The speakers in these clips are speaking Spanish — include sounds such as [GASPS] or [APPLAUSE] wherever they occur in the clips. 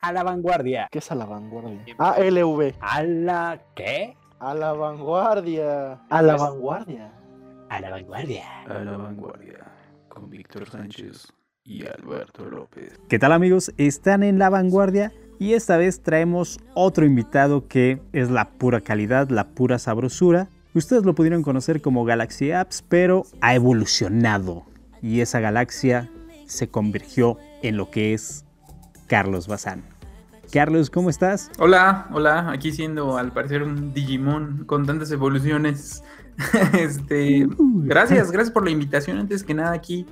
a la vanguardia. ¿Qué es a la vanguardia? ALV. ¿A la qué? A la vanguardia. A la vanguardia. A la vanguardia. A la vanguardia. Con Víctor Sánchez y Alberto López. ¿Qué tal amigos? Están en la vanguardia y esta vez traemos otro invitado que es la pura calidad, la pura sabrosura. Ustedes lo pudieron conocer como Galaxy Apps, pero ha evolucionado y esa galaxia se convirtió en lo que es Carlos Bazán. Carlos, ¿cómo estás? Hola, hola, aquí siendo al parecer un Digimon con tantas evoluciones. [LAUGHS] este, gracias, gracias por la invitación. Antes que nada, aquí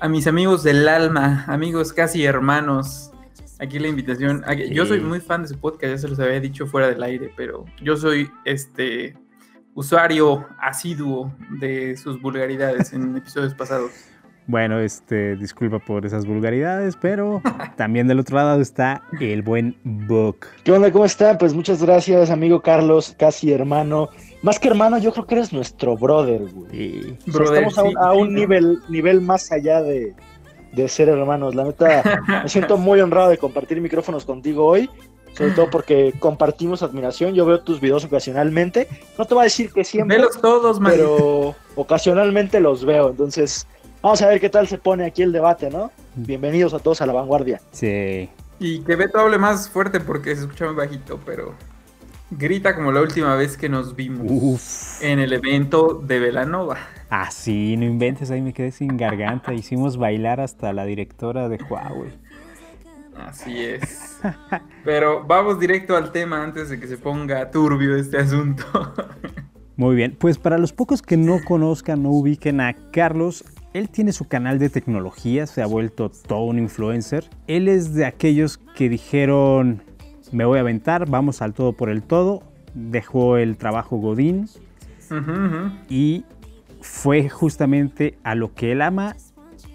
a mis amigos del alma, amigos casi hermanos. Aquí la invitación. Aquí- Yo soy muy fan de su podcast, ya se los había dicho fuera del aire, pero yo soy este usuario asiduo de sus vulgaridades en episodios pasados. Bueno, este, disculpa por esas vulgaridades, pero [LAUGHS] también del otro lado está el buen Book. ¿Qué onda? ¿Cómo están? Pues muchas gracias, amigo Carlos, casi hermano. Más que hermano, yo creo que eres nuestro brother, güey. Y O sea, Brother, estamos a un, sí, a sí, un ¿no? nivel, nivel más allá de, de ser hermanos. La neta, me siento muy honrado de compartir micrófonos contigo hoy. Sobre todo porque compartimos admiración. Yo veo tus videos ocasionalmente. No te voy a decir que siempre, Velos todos, man. pero ocasionalmente los veo. Entonces, vamos a ver qué tal se pone aquí el debate, ¿no? Bienvenidos a todos a la vanguardia. sí, Y que Beto hable más fuerte porque se escucha muy bajito, pero grita como la última vez que nos vimos en el evento de Velanova. así, no inventes, ahí me quedé sin garganta. Hicimos bailar hasta la directora de Huawei. Así es. Pero vamos directo al tema antes de que se ponga turbio este asunto. Muy bien, pues para los pocos que no conozcan, no ubiquen a Carlos, él tiene su canal de tecnología, se ha vuelto todo un influencer. Él es de aquellos que dijeron, me voy a aventar, vamos al todo por el todo. Dejó el trabajo Godín y fue justamente a lo que él ama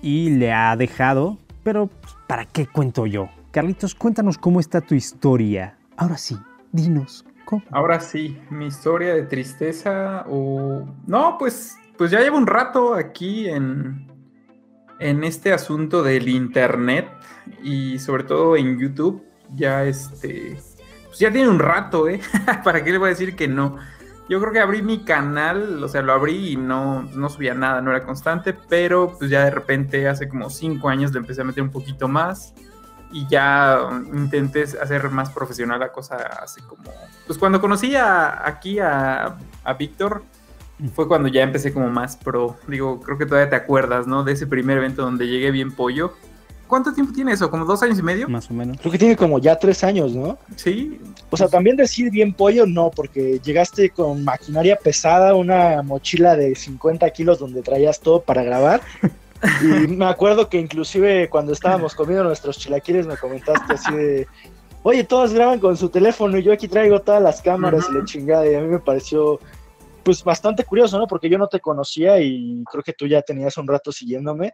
y le ha dejado. Pero, ¿para qué cuento yo? Carlitos, cuéntanos cómo está tu historia. Ahora sí, dinos, ¿cómo? Ahora sí, mi historia de tristeza o... No, pues, pues ya llevo un rato aquí en, en este asunto del internet y sobre todo en YouTube. Ya este... Pues ya tiene un rato, ¿eh? [LAUGHS] ¿Para qué le voy a decir que no? Yo creo que abrí mi canal, o sea, lo abrí y no, no subía nada, no era constante, pero pues ya de repente hace como cinco años le empecé a meter un poquito más y ya intenté hacer más profesional la cosa así como... Pues cuando conocí a- aquí a, a Víctor fue cuando ya empecé como más pro. Digo, creo que todavía te acuerdas, ¿no? De ese primer evento donde llegué bien pollo. ¿Cuánto tiempo tiene eso? ¿Como dos años y medio? Más o menos. Creo que tiene como ya tres años, ¿no? Sí. O sea, también decir bien pollo, no, porque llegaste con maquinaria pesada, una mochila de 50 kilos donde traías todo para grabar. [LAUGHS] Y me acuerdo que inclusive cuando estábamos comiendo nuestros chilaquiles me comentaste así de, oye, todos graban con su teléfono y yo aquí traigo todas las cámaras y la chingada. Y a mí me pareció pues bastante curioso, ¿no? Porque yo no te conocía y creo que tú ya tenías un rato siguiéndome.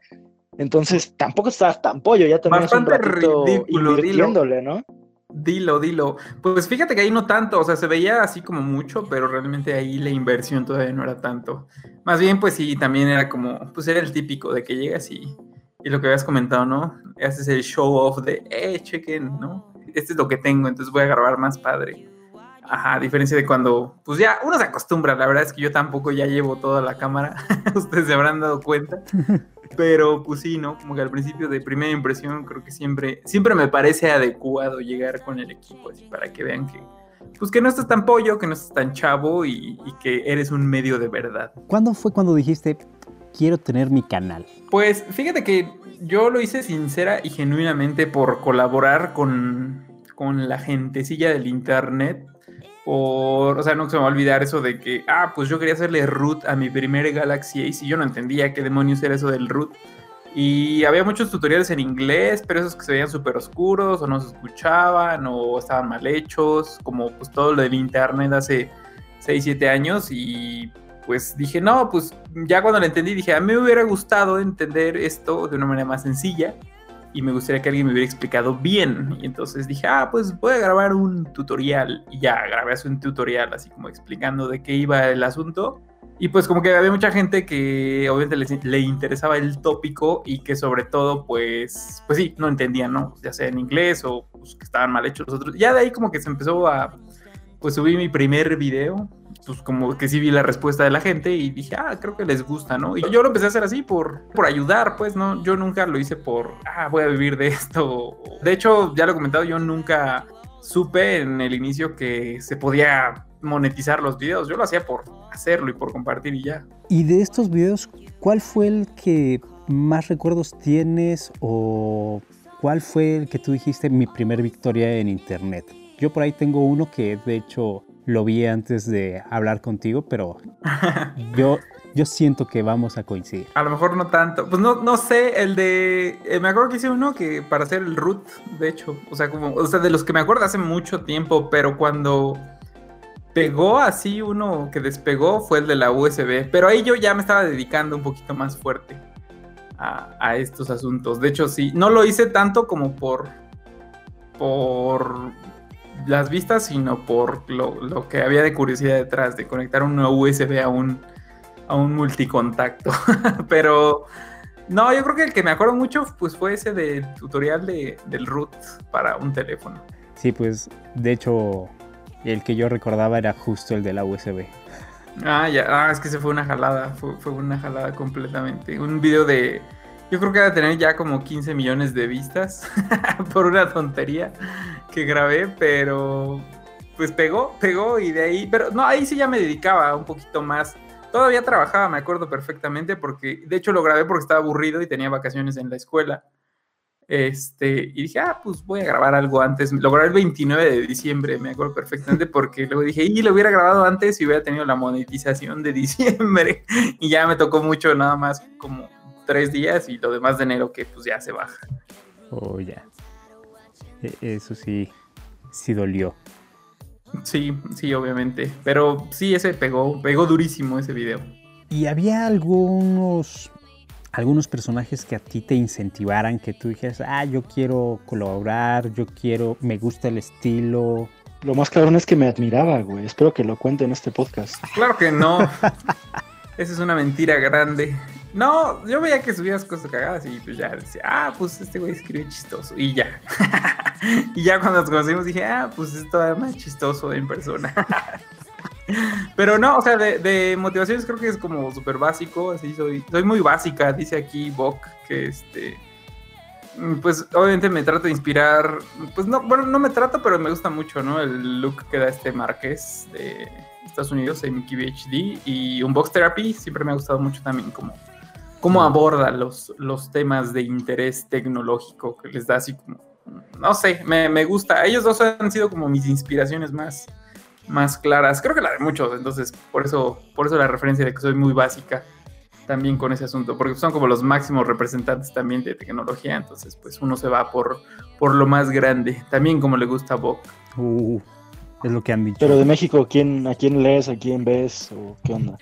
Entonces tampoco estabas tan pollo, ya tenías un Bastante ratito ridículo, dilo. invirtiéndole, ¿no? Dilo, dilo. Pues fíjate que ahí no tanto, o sea, se veía así como mucho, pero realmente ahí la inversión todavía no era tanto. Más bien, pues sí, también era como, pues era el típico de que llegas y, y lo que habías comentado, ¿no? Haces el show off de, eh, chequen, ¿no? Este es lo que tengo, entonces voy a grabar más padre. Ajá, a diferencia de cuando, pues ya uno se acostumbra, la verdad es que yo tampoco ya llevo toda la cámara, [LAUGHS] ustedes se habrán dado cuenta. [LAUGHS] Pero pues sí, ¿no? Como que al principio de primera impresión creo que siempre, siempre me parece adecuado llegar con el equipo así para que vean que, pues que no estás tan pollo, que no estás tan chavo y, y que eres un medio de verdad. ¿Cuándo fue cuando dijiste, quiero tener mi canal? Pues fíjate que yo lo hice sincera y genuinamente por colaborar con, con la gentecilla del internet. Por, o sea, no se me va a olvidar eso de que, ah, pues yo quería hacerle root a mi primer Galaxy Ace y yo no entendía qué demonios era eso del root. Y había muchos tutoriales en inglés, pero esos que se veían súper oscuros o no se escuchaban o estaban mal hechos, como pues todo lo del internet hace 6, 7 años y pues dije, no, pues ya cuando lo entendí dije, a mí me hubiera gustado entender esto de una manera más sencilla y me gustaría que alguien me hubiera explicado bien. Y entonces dije, ah, pues voy a grabar un tutorial. Y ya grabé un tutorial, así como explicando de qué iba el asunto. Y pues como que había mucha gente que obviamente le interesaba el tópico y que sobre todo pues, pues sí, no entendía, ¿no? Ya sea en inglés o, pues, que estaban mal hechos los otros. Ya de ahí como que se empezó a, pues subí mi primer video, pues como que sí vi la respuesta de la gente y dije, ah, creo que les gusta, ¿no? Y yo lo empecé a hacer así por, por ayudar, pues, ¿no? Yo nunca lo hice por, ah, voy a vivir de esto. De hecho, ya lo he comentado, yo nunca supe en el inicio que se podía monetizar los videos. Yo lo hacía por hacerlo y por compartir y ya. Y de estos videos, ¿cuál fue el que más recuerdos tienes o cuál fue el que tú dijiste mi primer victoria en internet? Yo por ahí tengo uno que de hecho lo vi antes de hablar contigo, pero [LAUGHS] yo, yo siento que vamos a coincidir. A lo mejor no tanto. Pues no, no sé, el de. eh, me acuerdo que hice uno que para hacer el root, de hecho. O sea, como. O sea, de los que me acuerdo hace mucho tiempo, pero cuando pegó así uno que despegó fue el de la USB. Pero ahí yo ya me estaba dedicando un poquito más fuerte a, a estos asuntos. De hecho, sí. No lo hice tanto como por. por las vistas, sino por lo, lo que había de curiosidad detrás, de conectar una USB a un, a un multicontacto. [LAUGHS] Pero no, yo creo que el que me acuerdo mucho pues fue ese del tutorial de, del root para un teléfono. Sí, pues de hecho el que yo recordaba era justo el de la USB. Ah, ya, ah, es que se fue una jalada, fue, fue una jalada completamente. Un video de, yo creo que va a tener ya como 15 millones de vistas [LAUGHS] por una tontería que grabé, pero pues pegó, pegó y de ahí, pero no, ahí sí ya me dedicaba un poquito más. Todavía trabajaba, me acuerdo perfectamente, porque de hecho lo grabé porque estaba aburrido y tenía vacaciones en la escuela. Este, y dije, ah, pues voy a grabar algo antes. Lo grabé el 29 de diciembre, me acuerdo perfectamente, porque luego dije, y lo hubiera grabado antes y hubiera tenido la monetización de diciembre. [LAUGHS] Y ya me tocó mucho, nada más como tres días y lo demás de enero que pues ya se baja. Oh, ya. E- Eso sí, sí dolió. Sí, sí, obviamente. Pero sí, ese pegó, pegó durísimo ese video. ¿Y había algunos, algunos personajes que a ti te incentivaran, que tú dijeras, ah, yo quiero colaborar, yo quiero, me gusta el estilo? Lo más cabrón es que me admiraba, güey. Espero que lo cuente en este podcast. Claro que no. [LAUGHS] Esa es una mentira grande. No, yo veía que subías cosas cagadas y pues ya decía, ah, pues este güey escribe chistoso. Y ya. [LAUGHS] y ya cuando nos conocimos dije, ah, pues es todavía más chistoso en persona. [LAUGHS] Pero no, o sea, de, motivaciones creo que es como súper básico. Así soy, soy muy básica, dice aquí Bok, que este. Pues obviamente me trato de inspirar. Pues no, bueno, no me trato, pero me gusta mucho, ¿no? El look que da este Márquez de Estados Unidos, en PhD. Y un Box Therapy siempre me ha gustado mucho también como cómo aborda los, los temas de interés tecnológico que les da así como, no sé, me, me gusta. Ellos dos han sido como mis inspiraciones más, más claras. Creo que la de muchos, entonces por eso, por eso la referencia de que soy muy básica también con ese asunto, porque son como los máximos representantes también de tecnología, entonces pues uno se va por, por lo más grande, también como le gusta a Bob. Uh, es lo que han dicho. Pero de México, ¿quién, ¿a quién lees? ¿A quién ves? ¿O qué onda?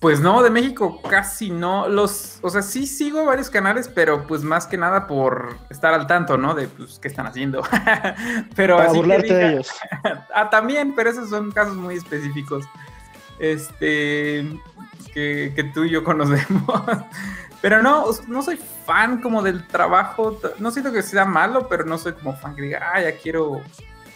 Pues no, de México casi no. Los, o sea, sí sigo varios canales, pero pues más que nada por estar al tanto, ¿no? De pues qué están haciendo. [LAUGHS] pero Para así que burlarte de ellos. [LAUGHS] ah, también, pero esos son casos muy específicos. Este que, que tú y yo [LAUGHS] conocemos. pero no, no soy fan como del trabajo. No siento que sea malo, pero no soy como fan que diga, ah, ya quiero,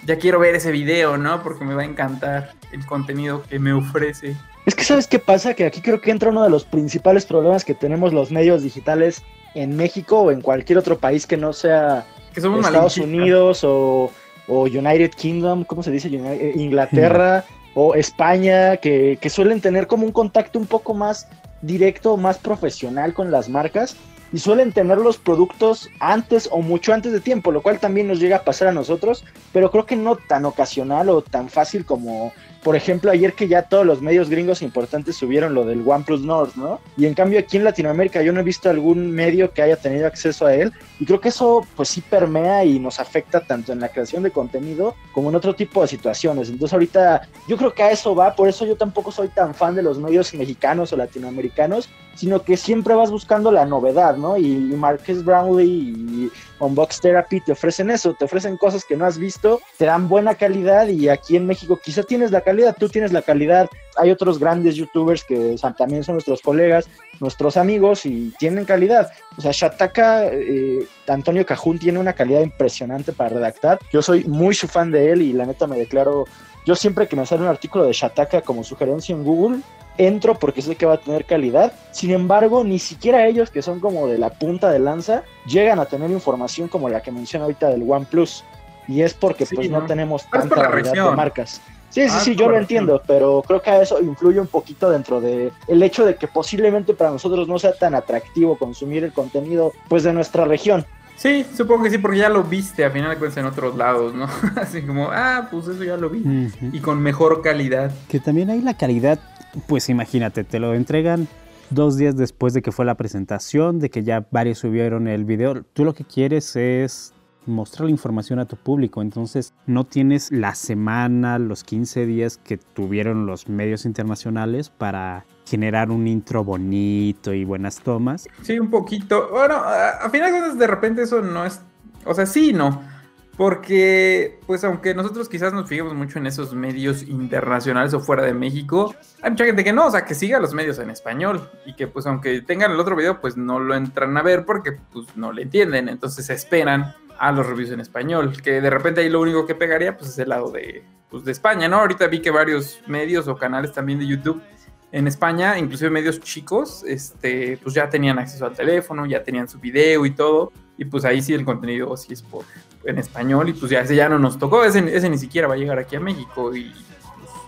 ya quiero ver ese video, ¿no? Porque me va a encantar el contenido que me ofrece. Es que sabes qué pasa, que aquí creo que entra uno de los principales problemas que tenemos los medios digitales en México o en cualquier otro país que no sea Que somos Estados. Unidos o, o United Kingdom, ¿cómo se dice? Eh, Inglaterra o España, que, que suelen tener como un contacto un poco más directo, más profesional con las marcas y suelen tener los productos antes o mucho antes de tiempo, lo cual también nos llega a pasar a nosotros, pero creo que no tan ocasional o tan fácil como, por ejemplo, ayer que ya todos los medios gringos importantes subieron lo del OnePlus Nord, ¿no? Y en cambio aquí en Latinoamérica yo no he visto algún medio que haya tenido acceso a él y creo que eso pues sí permea y nos afecta tanto en la creación de contenido como en otro tipo de situaciones. Entonces ahorita yo creo que a eso va, por eso yo tampoco soy tan fan de los medios mexicanos o latinoamericanos, sino que siempre vas buscando la novedad, ¿no? Y, Marques Brownlee y Unbox Therapy te ofrecen eso, te ofrecen cosas que no has visto, te dan buena calidad y aquí en México quizá tienes la calidad, tú tienes la calidad hay otros grandes youtubers que también son nuestros colegas, nuestros amigos y tienen calidad. O sea, Shataka, eh, Antonio Cajún tiene una calidad impresionante para redactar. Yo soy muy su fan de él y la neta me declaro, yo siempre que me sale un artículo de Shataka como sugerencia en Google, entro porque sé que va a tener calidad. Sin embargo, ni siquiera ellos, que son como de la punta de lanza, llegan a tener información como la que menciona ahorita del OnePlus. Y es porque pues no, tenemos tanta variedad de marcas. Sí, sí, ah, sí, yo lo entiendo, pero creo que eso influye un poquito dentro de el hecho de que posiblemente para nosotros no sea tan atractivo consumir el contenido pues de nuestra región. Sí, supongo que sí, porque ya lo viste a final de cuentas en otros lados, ¿no? [LAUGHS] Así como, ah, pues eso ya lo vi. Y con mejor calidad. Que también hay la calidad, pues imagínate, te lo entregan dos días después de que fue la presentación, de que ya varios subieron el video. Tú lo que quieres es mostrar la información a tu público. Entonces no tienes la semana, los 15 días que tuvieron los medios internacionales para generar un intro bonito y buenas tomas. Sí, un poquito. Bueno, a, final de cuentas de repente eso no es... O sea, sí, no. Porque, pues aunque nosotros quizás nos fijemos mucho en esos medios internacionales o fuera de México, hay mucha gente que no, o sea, que siga los medios en español y que pues aunque tengan el otro video, pues no lo entran a ver porque pues no le entienden, entonces esperan a los reviews en español, que de repente ahí lo único que pegaría pues es el lado de, pues, de España, ¿no? Ahorita vi que varios medios o canales también de YouTube en España, inclusive medios chicos, este, pues ya tenían acceso al teléfono, ya tenían su video y todo, y pues ahí sí el contenido sí es por, en español, y pues ya ese ya no nos tocó, ese, ese ni siquiera va a llegar aquí a México, y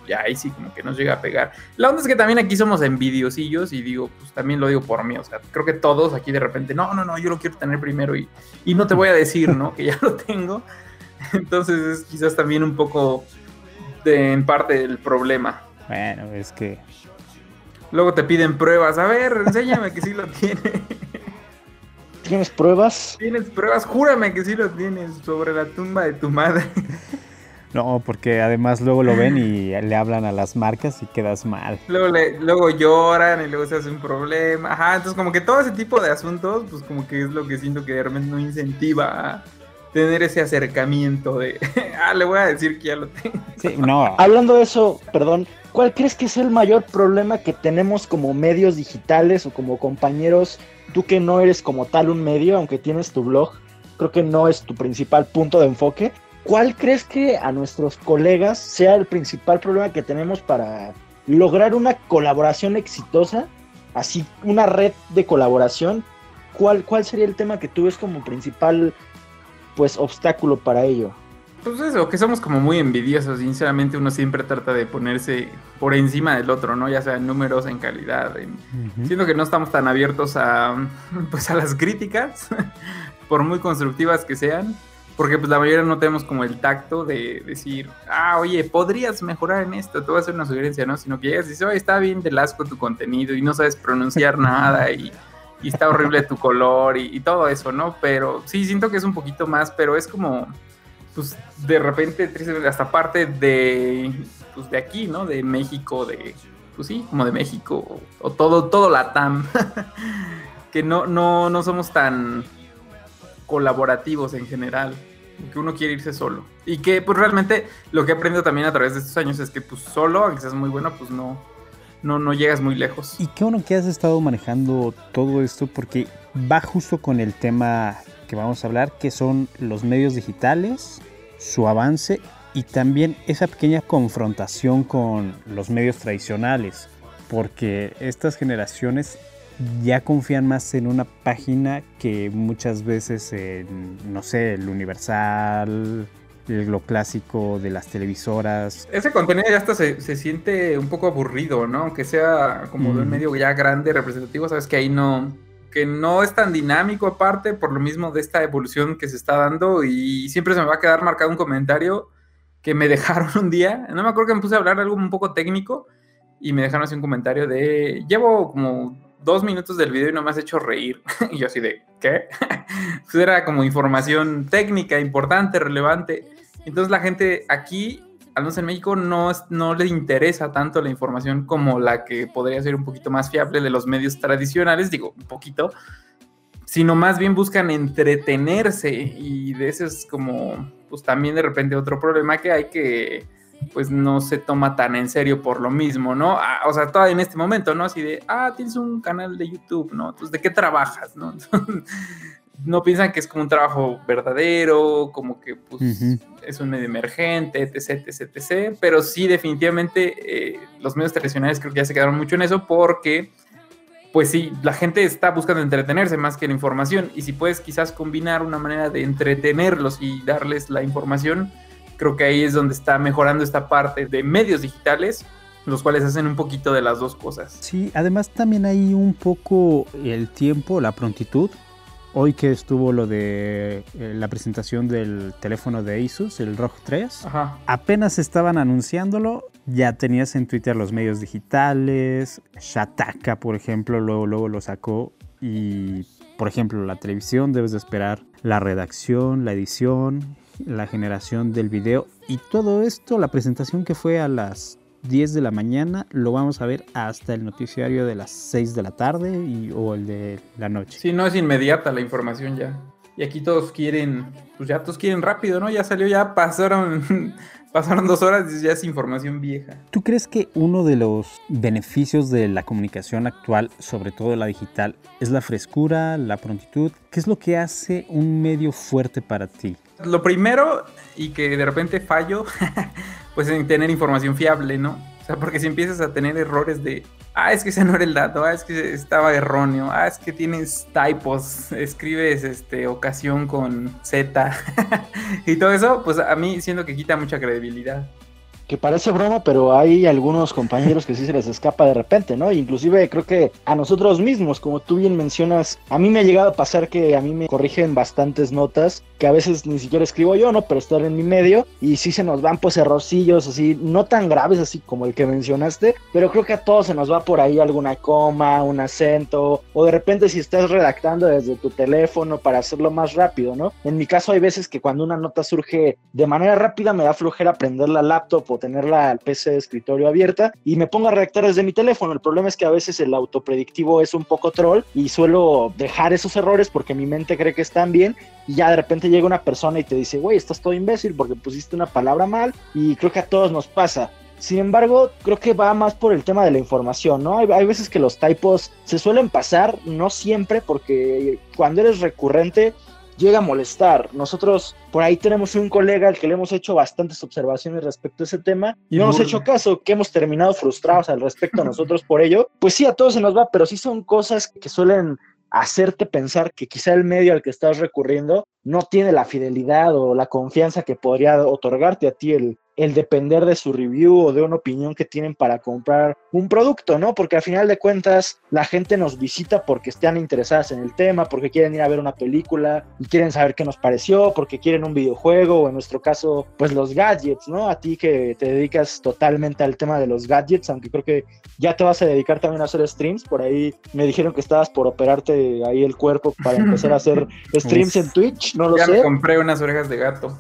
ya ahí sí como que nos llega a pegar. La onda es que también aquí somos envidiosillos y digo, pues también lo digo por mí, o sea, creo que todos aquí de repente, no, no, no, yo lo quiero tener primero y, y no te voy a decir, ¿no? Que ya lo tengo. [LAUGHS] Entonces es quizás también un poco de, en parte del problema. Bueno, es que... Luego te piden pruebas, a ver, enséñame que sí lo tiene. ¿Tienes pruebas? Tienes pruebas, júrame que sí lo tienes sobre la tumba de tu madre. [LAUGHS] No, porque además luego lo ven y le hablan a las marcas y quedas mal. Luego, luego lloran y luego se hace un problema. Ajá, entonces como que todo ese tipo de asuntos, pues como que es lo que siento que realmente no incentiva a tener ese acercamiento de, [LAUGHS] ah, le voy a decir que ya lo tengo. Sí, no. Hablando de eso, perdón, ¿cuál crees que es el mayor problema que tenemos como medios digitales o como compañeros? Tú que no eres como tal un medio, aunque tienes tu blog, creo que no es tu principal punto de enfoque. ¿Cuál crees que a nuestros colegas sea el principal problema que tenemos para lograr una colaboración exitosa? Así, una red de colaboración. ¿Cuál, cuál sería el tema que tú ves como principal pues obstáculo para ello? Pues eso, que somos como muy envidiosos. Sinceramente, uno siempre trata de ponerse por encima del otro, ¿no? Ya sea en números, en calidad. Siento que no estamos tan abiertos a, [LAUGHS] pues, a las críticas, [LAUGHS] por muy constructivas que sean. Porque pues la mayoría no tenemos como el tacto de decir, ah, oye, podrías mejorar en esto, te voy a hacer una sugerencia, ¿no? Sino que llegas y dices, oye, está bien del asco tu contenido y no sabes pronunciar [LAUGHS] nada y, está horrible tu color y, todo eso, ¿no? Pero sí, siento que es un poquito más, pero es como, pues de repente, hasta parte de, pues de aquí, ¿no? De México, de, pues sí, como de México, o, todo, todo la TAM, [LAUGHS] que no, no, no somos tan colaborativos en general, que uno quiere irse solo. Y que pues realmente lo que he aprendido también a través de estos años es que pues solo, aunque seas muy bueno, pues no, no, no llegas muy lejos. Y qué bueno que has estado manejando todo esto porque va justo con el tema que vamos a hablar, que son los medios digitales, su avance y también esa pequeña confrontación con los medios tradicionales, porque estas generaciones ya confían más en una página que muchas veces en, no sé, el Universal, el, lo clásico de las televisoras. Ese contenido ya hasta se, siente un poco aburrido, ¿no? Aunque sea como de un medio ya grande, representativo, sabes que ahí no, que no es tan dinámico aparte por lo mismo de esta evolución que se está dando y siempre se me va a quedar marcado un comentario que me [LAUGHS] dejaron un día, no me acuerdo que me puse a hablar algo un poco técnico y me dejaron así un comentario de, llevo como dos minutos del video y no me has hecho reír. [LAUGHS] y yo así de, ¿qué? [LAUGHS] pues era como información técnica, importante, relevante. Entonces la gente aquí, al menos en México, no, no le interesa tanto la información como la que podría ser un poquito más fiable de los medios tradicionales, digo, un poquito, sino más bien buscan entretenerse y de eso es como, pues también de repente otro problema que hay que pues no se toma tan en serio por lo mismo, ¿no? Ah, o sea, todavía en este momento, ¿no? Así de, ah, tienes un canal de YouTube, ¿no? Entonces, ¿de qué trabajas, no? [LAUGHS] no piensan que es como un trabajo verdadero, como que pues, es un medio emergente, etc, etc, etc. Pero sí, definitivamente, eh, los medios tradicionales creo que ya se quedaron mucho en eso porque, pues sí, la gente está buscando entretenerse más que la información. Y si puedes quizás combinar una manera de entretenerlos y darles la información, creo que ahí es donde está mejorando esta parte de medios digitales los cuales hacen un poquito de las dos cosas. Sí, además también hay un poco el tiempo, la prontitud, Hoy que estuvo lo de eh, la presentación del teléfono de Asus, el ROG 3, apenas estaban anunciándolo, ya tenías en Twitter los medios digitales, Shataka, por ejemplo, luego, luego lo sacó y, por ejemplo, la televisión debes de esperar la redacción, la edición, la generación del video y todo esto, la presentación que fue a las 10 de la mañana, lo vamos a ver hasta el noticiario de las 6 de la tarde y, o el de la noche. Sí, no es inmediata la información ya. Y aquí todos quieren, pues ya todos quieren rápido, ¿no? Ya salió, ya pasaron, [LAUGHS] pasaron dos horas y ya es información vieja. ¿Tú crees que uno de los beneficios de la comunicación actual, sobre todo la digital, es la frescura, la prontitud? ¿Qué es lo que hace un medio fuerte para ti? Lo primero, y que de repente fallo, [LAUGHS] pues en tener información fiable, ¿no? O sea, porque si empiezas a tener errores de, ah, es que ese no era el dato, ah, es que estaba erróneo, ah, es que tienes typos, escribes este ocasión con Z [LAUGHS] y todo eso, pues a mí siento que quita mucha credibilidad que parece broma, pero hay algunos compañeros que sí se les escapa de repente, ¿no? Inclusive creo que a nosotros mismos, como tú bien mencionas, a mí me ha llegado a pasar que a mí me corrigen bastantes notas que a veces ni siquiera escribo yo, ¿no? Pero estar en mi medio y sí se nos van pues errorcillos así, no tan graves así como el que mencionaste, pero creo que a todos se nos va por ahí alguna coma, un acento, o de repente si estás redactando desde tu teléfono para hacerlo más rápido, ¿no? En mi caso hay veces que cuando una nota surge de manera rápida me da flojera prender la laptop tener la PC de escritorio abierta y me pongo a redactar desde mi teléfono. El problema es que a veces el autopredictivo es un poco troll y suelo dejar esos errores porque mi mente cree que están bien y ya de repente llega una persona y te dice, güey, estás todo imbécil porque pusiste una palabra mal y creo que a todos nos pasa. Sin embargo, creo que va más por el tema de la información, ¿no? Hay, hay, veces que los typos se suelen pasar, no siempre, porque cuando eres recurrente llega a molestar. Nosotros por ahí tenemos un colega al que le hemos hecho bastantes observaciones respecto a ese tema y no hemos hecho caso, que hemos terminado frustrados al respecto a [LAUGHS] nosotros por ello. Pues sí, a todos se nos va, pero sí son cosas que suelen hacerte pensar que quizá el medio al que estás recurriendo no tiene la fidelidad o la confianza que podría otorgarte a ti el, el depender de su review o de una opinión que tienen para comprar un producto, ¿no? Porque al final de cuentas la gente nos visita porque están interesadas en el tema, porque quieren ir a ver una película y quieren saber qué nos pareció, porque quieren un videojuego o en nuestro caso, pues los gadgets, ¿no? A ti que te dedicas totalmente al tema de los gadgets, aunque creo que ya te vas a dedicar también a hacer streams, por ahí me dijeron que estabas por operarte ahí el cuerpo para empezar a hacer [LAUGHS] streams en Twitch, no lo ya sé. Me compré unas orejas de gato.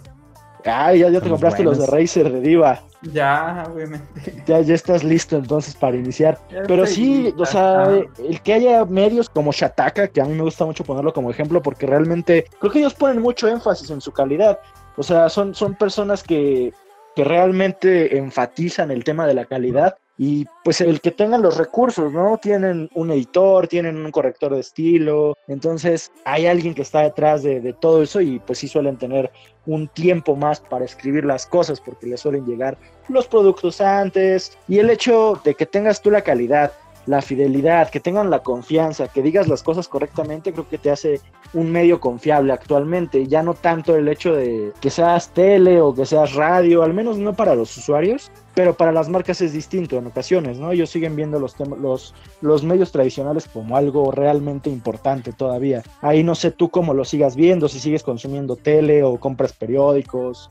Ay, ya, ya te compraste los de Razer de Diva. Ya, obviamente. Ya, ya estás listo entonces para iniciar. [LAUGHS] Pero sí, o sea, el que haya medios como Shataka, que a mí me gusta mucho ponerlo como ejemplo, porque realmente creo que ellos ponen mucho énfasis en su calidad. O sea, son, son personas que, que realmente enfatizan el tema de la calidad y pues el que tengan los recursos, ¿no? Tienen un editor, tienen un corrector de estilo, entonces hay alguien que está detrás de, todo eso y pues sí suelen tener un tiempo más para escribir las cosas porque les suelen llegar los productos antes. Y el hecho de que tengas tú la calidad la fidelidad, que tengan la confianza, que digas las cosas correctamente, creo que te hace un medio confiable actualmente. Ya no tanto el hecho de que seas tele o que seas radio, al menos no para los usuarios, pero para las marcas es distinto en ocasiones, ¿no? Ellos siguen viendo los, los, los medios tradicionales como algo realmente importante todavía. Ahí no sé tú cómo lo sigas viendo, si sigues consumiendo tele o compras periódicos.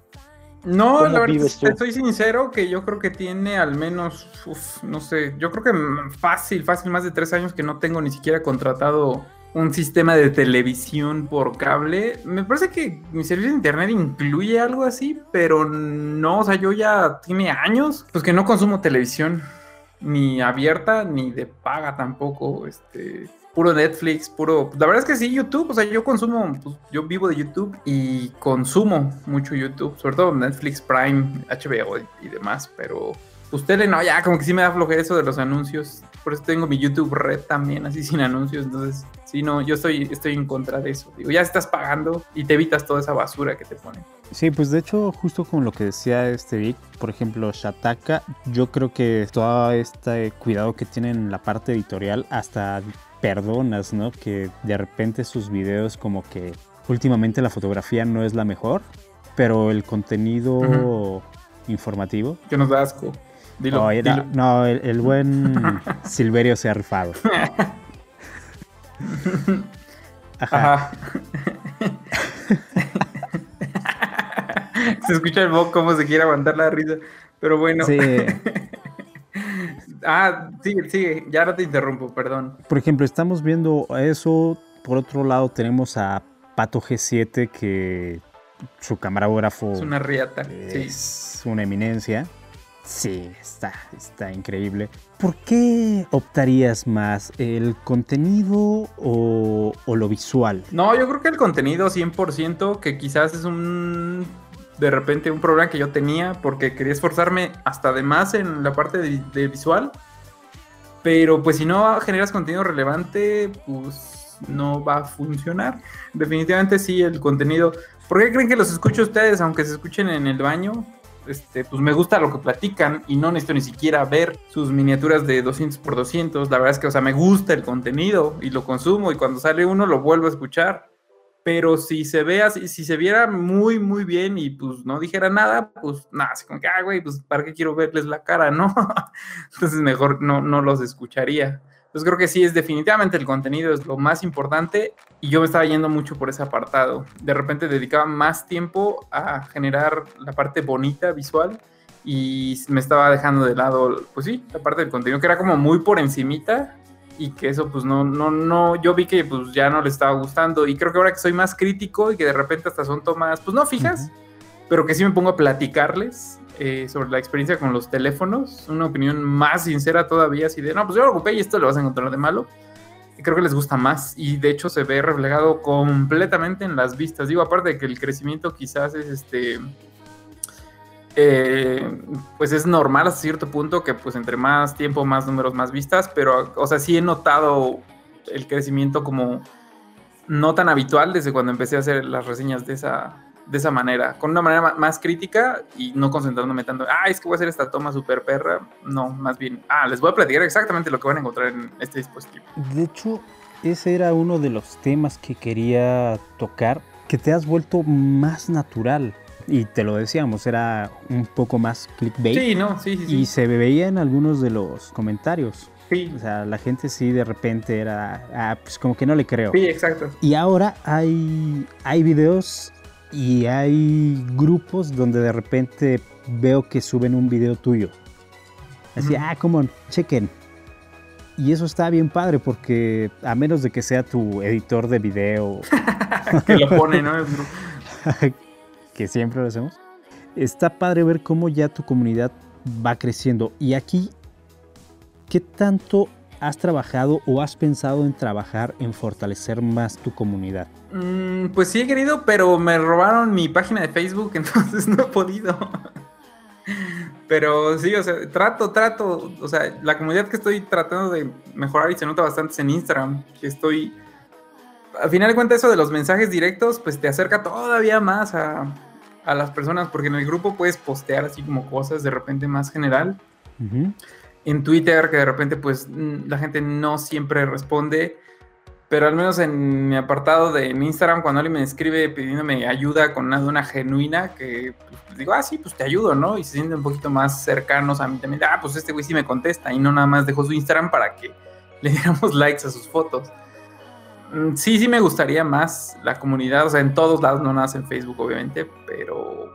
No, la verdad, estoy sincero que yo creo que tiene al menos, no sé, yo creo que fácil, fácil, más de tres años que no tengo ni siquiera contratado un sistema de televisión por cable. Me parece que mi servicio de internet incluye algo así, pero no, o sea, yo ya tiene años, pues que no consumo televisión, ni abierta, ni de paga tampoco, este puro Netflix, puro... La verdad es que sí, YouTube, o sea, yo consumo, pues, yo vivo de YouTube y consumo mucho YouTube, sobre todo Netflix, Prime, HBO y, demás, pero pues tele no, ya como que sí me da flojera eso de los anuncios, por eso tengo mi YouTube Red también, así sin anuncios, entonces, sí, no, yo estoy, estoy en contra de eso, digo, ya estás pagando y te evitas toda esa basura que te ponen. Sí, pues de hecho, justo con lo que decía este Vic, por ejemplo, Shataka, yo creo que todo este cuidado que tienen en la parte editorial, hasta perdonas, ¿no? Que de repente sus videos como que últimamente la fotografía no es la mejor, pero el contenido informativo. Que nos da asco. Dilo, no, era- dilo. no, el, el buen [LAUGHS] Silverio se ha rifado. Ajá. Ajá. [LAUGHS] se escucha el Bob cómo se quiere aguantar la risa. Pero bueno. Sí. [LAUGHS] Ah, sigue, sigue. Ya no te interrumpo, perdón. Por ejemplo, estamos viendo eso. Por otro lado, tenemos a Pato G7, que su camarógrafo Es una riata. Sí. es una eminencia. Sí, está, está increíble. ¿Por qué optarías más, el contenido o, o lo visual? No, yo creo que el contenido 100%, que quizás es un. De repente un problema que yo tenía porque quería esforzarme hasta de más en la parte de, visual. Pero pues si no generas contenido relevante, pues no va a funcionar. Definitivamente sí, el contenido. ¿Por qué creen que los escucho ustedes, aunque se escuchen en el baño? Este, pues me gusta lo que platican y no necesito ni siquiera ver sus miniaturas de 200 por 200. La verdad es que, o sea, me gusta el contenido y lo consumo y cuando sale uno lo vuelvo a escuchar. Pero si se ve así, si se viera muy, muy bien y pues no dijera nada, pues nada, así como que, ah, güey, pues para qué quiero verles la cara, ¿no? [LAUGHS] Entonces mejor no, no los escucharía. Entonces creo que sí, es definitivamente el contenido es lo más importante y yo me estaba yendo mucho por ese apartado. De repente dedicaba más tiempo a generar la parte bonita visual y me estaba dejando de lado, pues sí, la parte del contenido que era como muy por encimita y que eso pues no, no, no, yo vi que pues ya no le estaba gustando y creo que ahora que soy más crítico y que de repente hasta son tomas, pues no fijas, pero que sí me pongo a platicarles eh, sobre la experiencia con los teléfonos, una opinión más sincera todavía, así de, no, pues yo lo ocupé y esto lo vas a encontrar de malo. Y creo que les gusta más y de hecho se ve reflejado completamente en las vistas. Digo, aparte de que el crecimiento quizás es este... eh, pues es normal hasta cierto punto que pues entre más tiempo, más números, más vistas, pero o sea, sí he notado el crecimiento como no tan habitual desde cuando empecé a hacer las reseñas de esa, de esa manera, con una manera ma- más crítica y no concentrándome tanto, ah, es que voy a hacer esta toma super perra, no, más bien, ah, les voy a platicar exactamente lo que van a encontrar en este dispositivo. De hecho, ese era uno de los temas que quería tocar, que te has vuelto más natural. Y te lo decíamos, era un poco más clickbait. Sí, no, sí, sí, sí. Y se veía en algunos de los comentarios. sí, O sea, la gente sí de repente era, ah, pues como que no le creo. sí, exacto. Y ahora hay, hay videos y hay grupos donde de repente veo que suben un video tuyo. Así, ah, como, chequen. Y eso está bien padre porque a menos de que sea tu editor de video, [LAUGHS] que lo pone, ¿no? [LAUGHS] que siempre lo hacemos, está padre ver cómo ya tu comunidad va creciendo. Y aquí, ¿qué tanto has trabajado o has pensado en trabajar en fortalecer más tu comunidad? Mm, pues sí he querido, pero me robaron mi página de Facebook, [LAUGHS] entonces no he podido. Pero sí, o sea, trato, trato, o sea, la comunidad que estoy tratando de mejorar y se nota bastante es en Instagram, que estoy... Al final de cuentas eso de los mensajes directos, pues te acerca todavía más a, a las personas, porque en el grupo puedes postear así como cosas de repente más general Ujú. en Twitter, que de repente pues la gente no siempre responde, pero al menos en mi apartado de en Instagram, cuando alguien me escribe pidiéndome ayuda con una dona genuina, que pues, digo, ah, sí, pues te ayudo, ¿no? Y se sienten un poquito más cercanos a mí también, ah, pues este güey sí me contesta, y no nada más dejó su Instagram para que [LAUGHS] le diéramos likes a sus fotos. Mm, Sí, sí me gustaría más la comunidad, o sea, en todos lados, no nada más en Facebook, obviamente, pero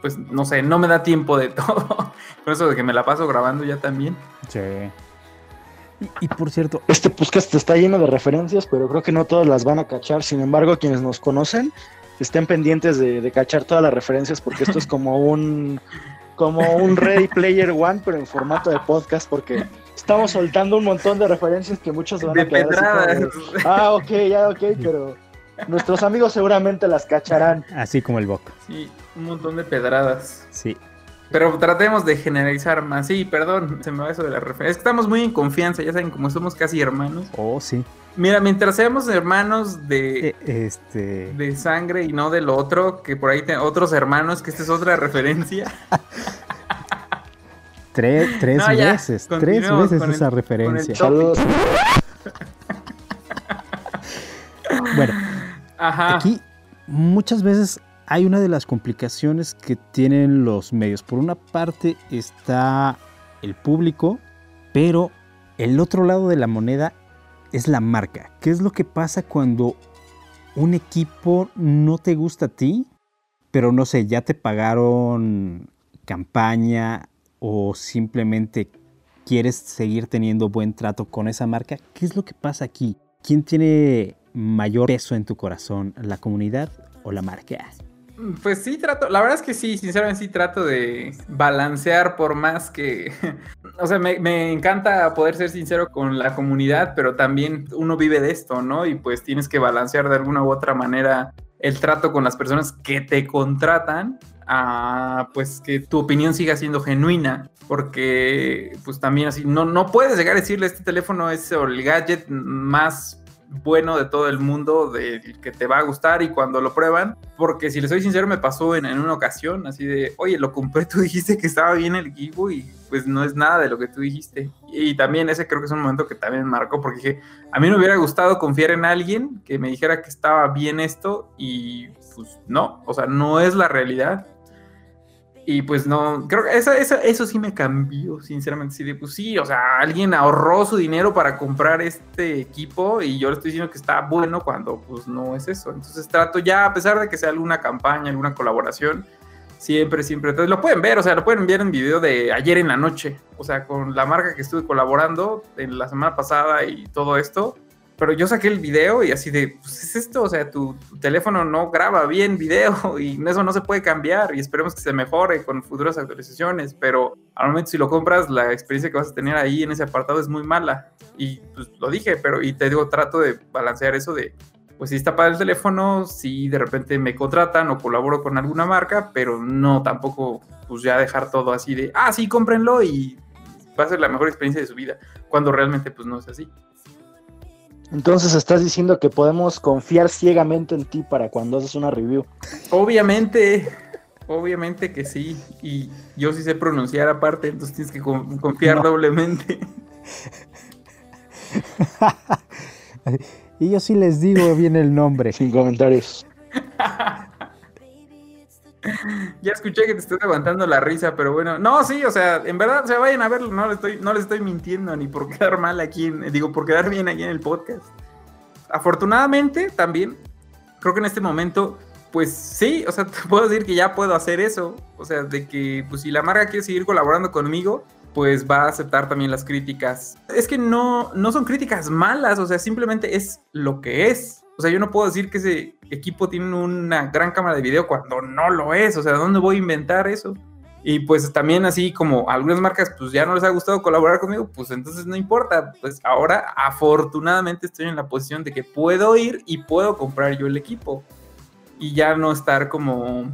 pues no sé, no me da tiempo de [LAUGHS] todo. Con eso de que me la paso grabando ya también. Sí. Y, y por cierto, Este podcast está lleno de referencias, pero creo que no todas las van a cachar. Sin embargo, quienes nos conocen estén pendientes de, de cachar todas las referencias, porque esto es como un como un Ready Player One, pero en formato de podcast, porque estamos soltando un montón de referencias que muchos van a De quedar así como Ah, ok, ya, ok, pero nuestros amigos seguramente las cacharán. Así como el Boc. Sí, un montón de pedradas. Sí. Pero tratemos de generalizar más. Sí, perdón, se me va eso de la referencia. Es que estamos muy en confianza, ya saben, como somos casi hermanos. Oh, sí. Mira, mientras seamos hermanos de, Eh, este. de sangre y no del otro, que por ahí te- otros hermanos, que esta es otra referencia. [LAUGHS] Tres, tres No, veces. Tres veces el- esa referencia. Saludos. [LAUGHS] Bueno, Ajá. Aquí muchas veces hay una de las complicaciones que tienen los medios. Por una parte está el público, pero el otro lado de la moneda es la marca. ¿Qué es lo que pasa cuando un equipo no te gusta a ti, pero no sé, ya te pagaron campaña o simplemente quieres seguir teniendo buen trato con esa marca? ¿Qué es lo que pasa aquí? ¿Quién tiene mayor peso en tu corazón, la comunidad o la marca? Pues sí, trato, la verdad es que sí, sinceramente sí trato de balancear por más que, [LAUGHS] o sea, me, me encanta poder ser sincero con la comunidad, pero también uno vive de esto, ¿no? Y pues tienes que balancear de alguna u otra manera el trato con las personas que te contratan a pues que tu opinión siga siendo genuina, porque pues también así, no, no puedes llegar a decirle este teléfono es el gadget más bueno de todo el mundo, del que te va a gustar y cuando lo prueban, porque si les soy sincero me pasó en, en una ocasión así de, oye, lo compré, tú dijiste que estaba bien el equipo y pues no es nada de lo que tú dijiste. Y también ese creo que es un momento que también marcó porque dije, a mí me hubiera gustado confiar en alguien que me dijera que estaba bien esto y pues no, o sea, no es la realidad. Y pues no, creo que eso, eso, eso sí me cambió, sinceramente. Sí, pues sí, o sea, alguien ahorró su dinero para comprar este equipo y yo le estoy diciendo que está bueno cuando pues no es eso. Entonces trato ya, a pesar de que sea alguna campaña, alguna colaboración, siempre, siempre. Entonces lo pueden ver, o sea, lo pueden ver en video de ayer en la noche, o sea, con la marca que estuve colaborando en la semana pasada y todo esto. Pero yo saqué el video y así de, pues es esto, o sea, tu, tu teléfono no graba bien video [LAUGHS] y eso no se puede cambiar y esperemos que se mejore con futuras actualizaciones, pero al si lo compras, la experiencia que vas a tener ahí en ese apartado es muy mala. Y pues lo dije, pero y te digo, trato de balancear eso de, pues si está para el teléfono, si de repente me contratan o colaboro con alguna marca, pero no tampoco, pues ya dejar todo así de, ah, sí, cómprenlo y va a ser la mejor experiencia de su vida, cuando realmente pues no es así. Entonces estás diciendo que podemos confiar ciegamente en ti para cuando haces una review. Obviamente, obviamente que sí. Y yo sí sé pronunciar aparte, entonces tienes que con- confiar No. doblemente. [LAUGHS] y yo sí les digo bien el nombre. Sin comentarios. [LAUGHS] [LAUGHS] Ya escuché que te estoy levantando la risa, pero bueno. No, sí, o sea, en verdad, o sea, vayan a verlo, no les estoy, no les estoy mintiendo ni por [LAUGHS] quedar mal aquí, en- digo, por quedar bien aquí en el podcast. Afortunadamente, también, creo que en este momento, pues sí, o sea, [LAUGHS] te puedo decir que ya puedo hacer eso. O sea, de que, pues si la marca quiere seguir colaborando conmigo, pues va a aceptar también las críticas. Es que no, no son críticas malas, o sea, simplemente es lo que es. O sea, yo no puedo decir que ese equipo tiene una gran cámara de video cuando no lo es. O sea, ¿dónde voy a inventar eso? Y pues también así como algunas marcas pues ya no les ha gustado colaborar conmigo, pues entonces no importa. Pues ahora afortunadamente estoy en la posición de que puedo ir y puedo comprar yo el equipo. Y ya no estar como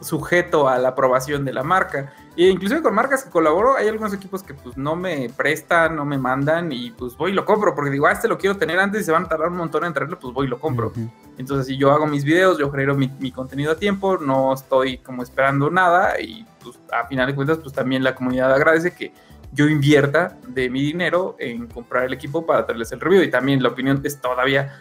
sujeto a la aprobación de la marca. Y inclusive con marcas que colaboro, hay algunos equipos que pues no me prestan, no me mandan y pues voy y lo compro porque digo, ah, este lo quiero tener antes y se van a tardar un montón en traerlo, pues voy y lo compro. Entonces, si yo hago mis videos, yo genero mi, mi contenido a tiempo, no estoy como esperando nada y pues a final de cuentas, pues también la comunidad agradece que yo invierta de mi dinero en comprar el equipo para traerles el review y también la opinión es todavía,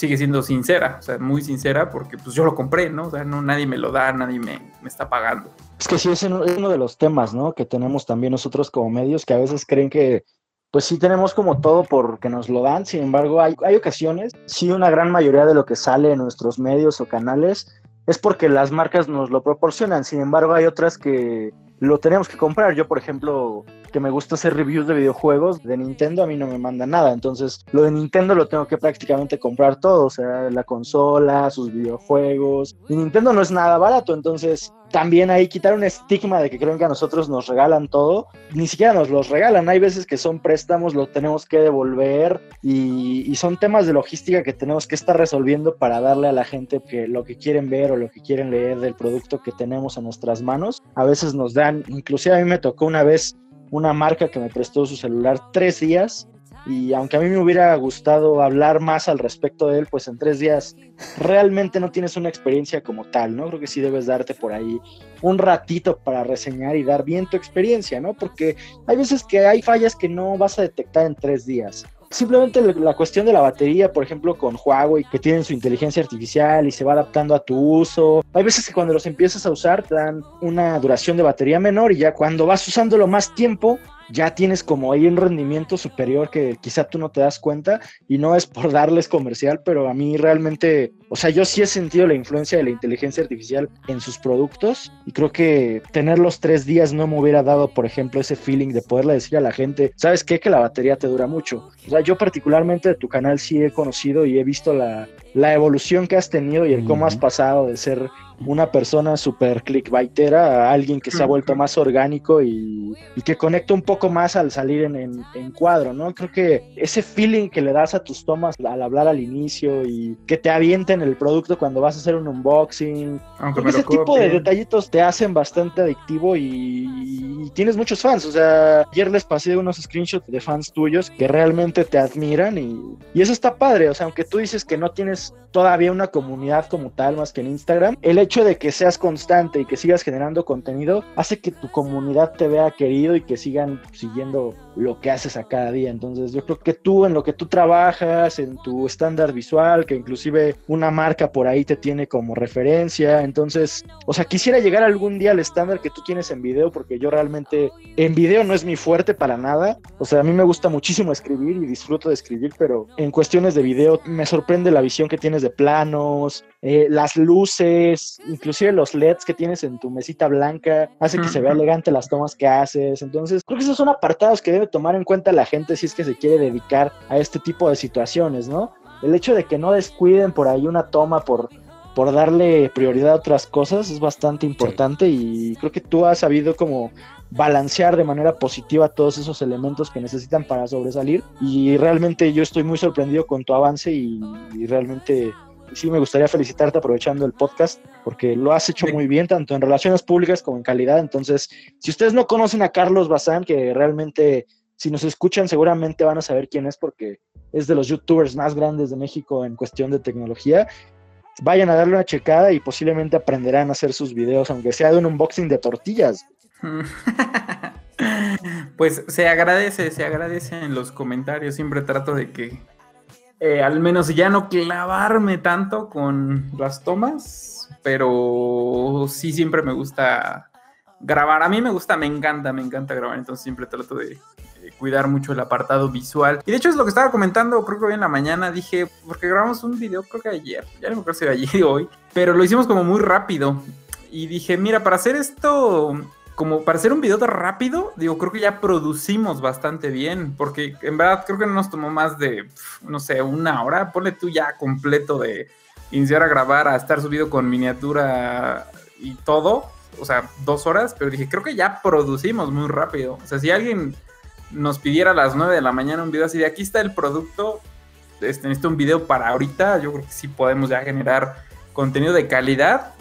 sigue siendo sincera, o sea, muy sincera porque pues yo lo compré, ¿no? O sea, no, nadie me lo da, nadie me, me está pagando. Es que sí, es uno de los temas, ¿no? Que tenemos también nosotros como medios, que a veces creen que, pues sí tenemos como todo porque nos lo dan, sin embargo, hay, hay ocasiones, sí, una gran mayoría de lo que sale en nuestros medios o canales es porque las marcas nos lo proporcionan, sin embargo, hay otras que lo tenemos que comprar. Yo, por ejemplo, que me gusta hacer reviews de videojuegos, de Nintendo a mí no me manda nada. Entonces, lo de Nintendo lo tengo que prácticamente comprar todo, o sea, la consola, sus videojuegos. Y Nintendo no es nada barato, entonces también ahí quitar un estigma de que creen que a nosotros nos regalan todo, ni siquiera nos los regalan, hay veces que son préstamos, lo tenemos que devolver y, y, son temas de logística que tenemos que estar resolviendo para darle a la gente que lo que quieren ver o lo que quieren leer del producto que tenemos a nuestras manos. A veces nos dan, inclusive a mí me tocó una vez una marca que me prestó su celular tres días y aunque a mí me hubiera gustado hablar más al respecto de él, pues en tres días realmente no tienes una experiencia como tal, ¿no? Creo que sí debes darte por ahí un ratito para reseñar y dar bien tu experiencia, ¿no? Porque hay veces que hay fallas que no vas a detectar en tres días. Simplemente la cuestión de la batería, por ejemplo, con Huawei, que tienen su inteligencia artificial y se va adaptando a tu uso. Hay veces que cuando los empiezas a usar te dan una duración de batería menor y ya cuando vas usándolo más tiempo, ya tienes como ahí un rendimiento superior que quizá tú no te das cuenta y no es por darles comercial, pero a mí realmente, o sea, yo sí he sentido la influencia de la inteligencia artificial en sus productos y creo que tener los tres días no me hubiera dado, por ejemplo, ese feeling de poderle decir a la gente, ¿sabes qué? Que la batería te dura mucho. O sea, yo particularmente de tu canal sí he conocido y he visto la, la evolución que has tenido y el cómo has pasado de ser una persona súper clickbaitera a alguien que se ha vuelto más orgánico y, y que conecta un poco más al salir en, en, en, cuadro, ¿no? Creo que ese feeling que le das a tus tomas al hablar al inicio y que te avienten el producto cuando vas a hacer un unboxing, ese tipo de detallitos te hacen bastante adictivo y, y, tienes muchos fans, o sea, ayer les pasé unos screenshots de fans tuyos que realmente te admiran y, y eso está padre, o sea, aunque tú dices que no tienes todavía una comunidad como tal más que en Instagram, el hecho de que seas constante y que sigas generando contenido hace que tu comunidad te vea querido y que sigan siguiendo lo que haces a cada día. Entonces yo creo que tú en lo que tú trabajas, en tu estándar visual, que inclusive una marca por ahí te tiene como referencia. Entonces, o sea, quisiera llegar algún día al estándar que tú tienes en video, porque yo realmente en video no es mi fuerte para nada. O sea, a mí me gusta muchísimo escribir y disfruto de escribir, pero en cuestiones de video me sorprende la visión que tienes de planos, eh, las luces, inclusive los LEDs que tienes en tu mesita blanca, hace que se vea elegante las tomas que haces. Entonces, creo que esos son apartados que debe tomar en cuenta la gente si es que se quiere dedicar a este tipo de situaciones, ¿no? El hecho de que no descuiden por ahí una toma por, por darle prioridad a otras cosas es bastante importante sí. y creo que tú has sabido como balancear de manera positiva todos esos elementos que necesitan para sobresalir y realmente yo estoy muy sorprendido con tu avance y, y realmente sí me gustaría felicitarte aprovechando el podcast porque lo has hecho muy bien tanto en relaciones públicas como en calidad entonces si ustedes no conocen a Carlos Bazán que realmente si nos escuchan seguramente van a saber quién es porque es de los youtubers más grandes de México en cuestión de tecnología. Vayan a darle una checada y posiblemente aprenderán a hacer sus videos, aunque sea de un unboxing de tortillas. [LAUGHS] Pues se agradece, se agradece en los comentarios. Siempre trato de que eh, al menos ya no clavarme tanto con las tomas, pero sí siempre me gusta grabar. A mí me gusta, me encanta, me encanta grabar, entonces siempre trato de, cuidar mucho el apartado visual. Y de hecho es lo que estaba comentando, creo que hoy en la mañana dije, porque grabamos un video, creo que ayer, ya no me acuerdo si ayer [LAUGHS] o hoy, pero lo hicimos como muy rápido. Y dije, mira, para hacer esto, como para hacer un video tan rápido, digo, creo que ya producimos bastante bien, porque en verdad creo que no nos tomó más de, no sé, una hora, ponle tú ya completo de iniciar a grabar, a estar subido con miniatura y todo, o sea, dos horas, pero dije, creo que ya producimos muy rápido. O sea, si alguien nos pidiera a las 9 de la mañana un video así de aquí está el producto, este, necesito un video para ahorita, yo creo que sí podemos ya generar contenido de calidad.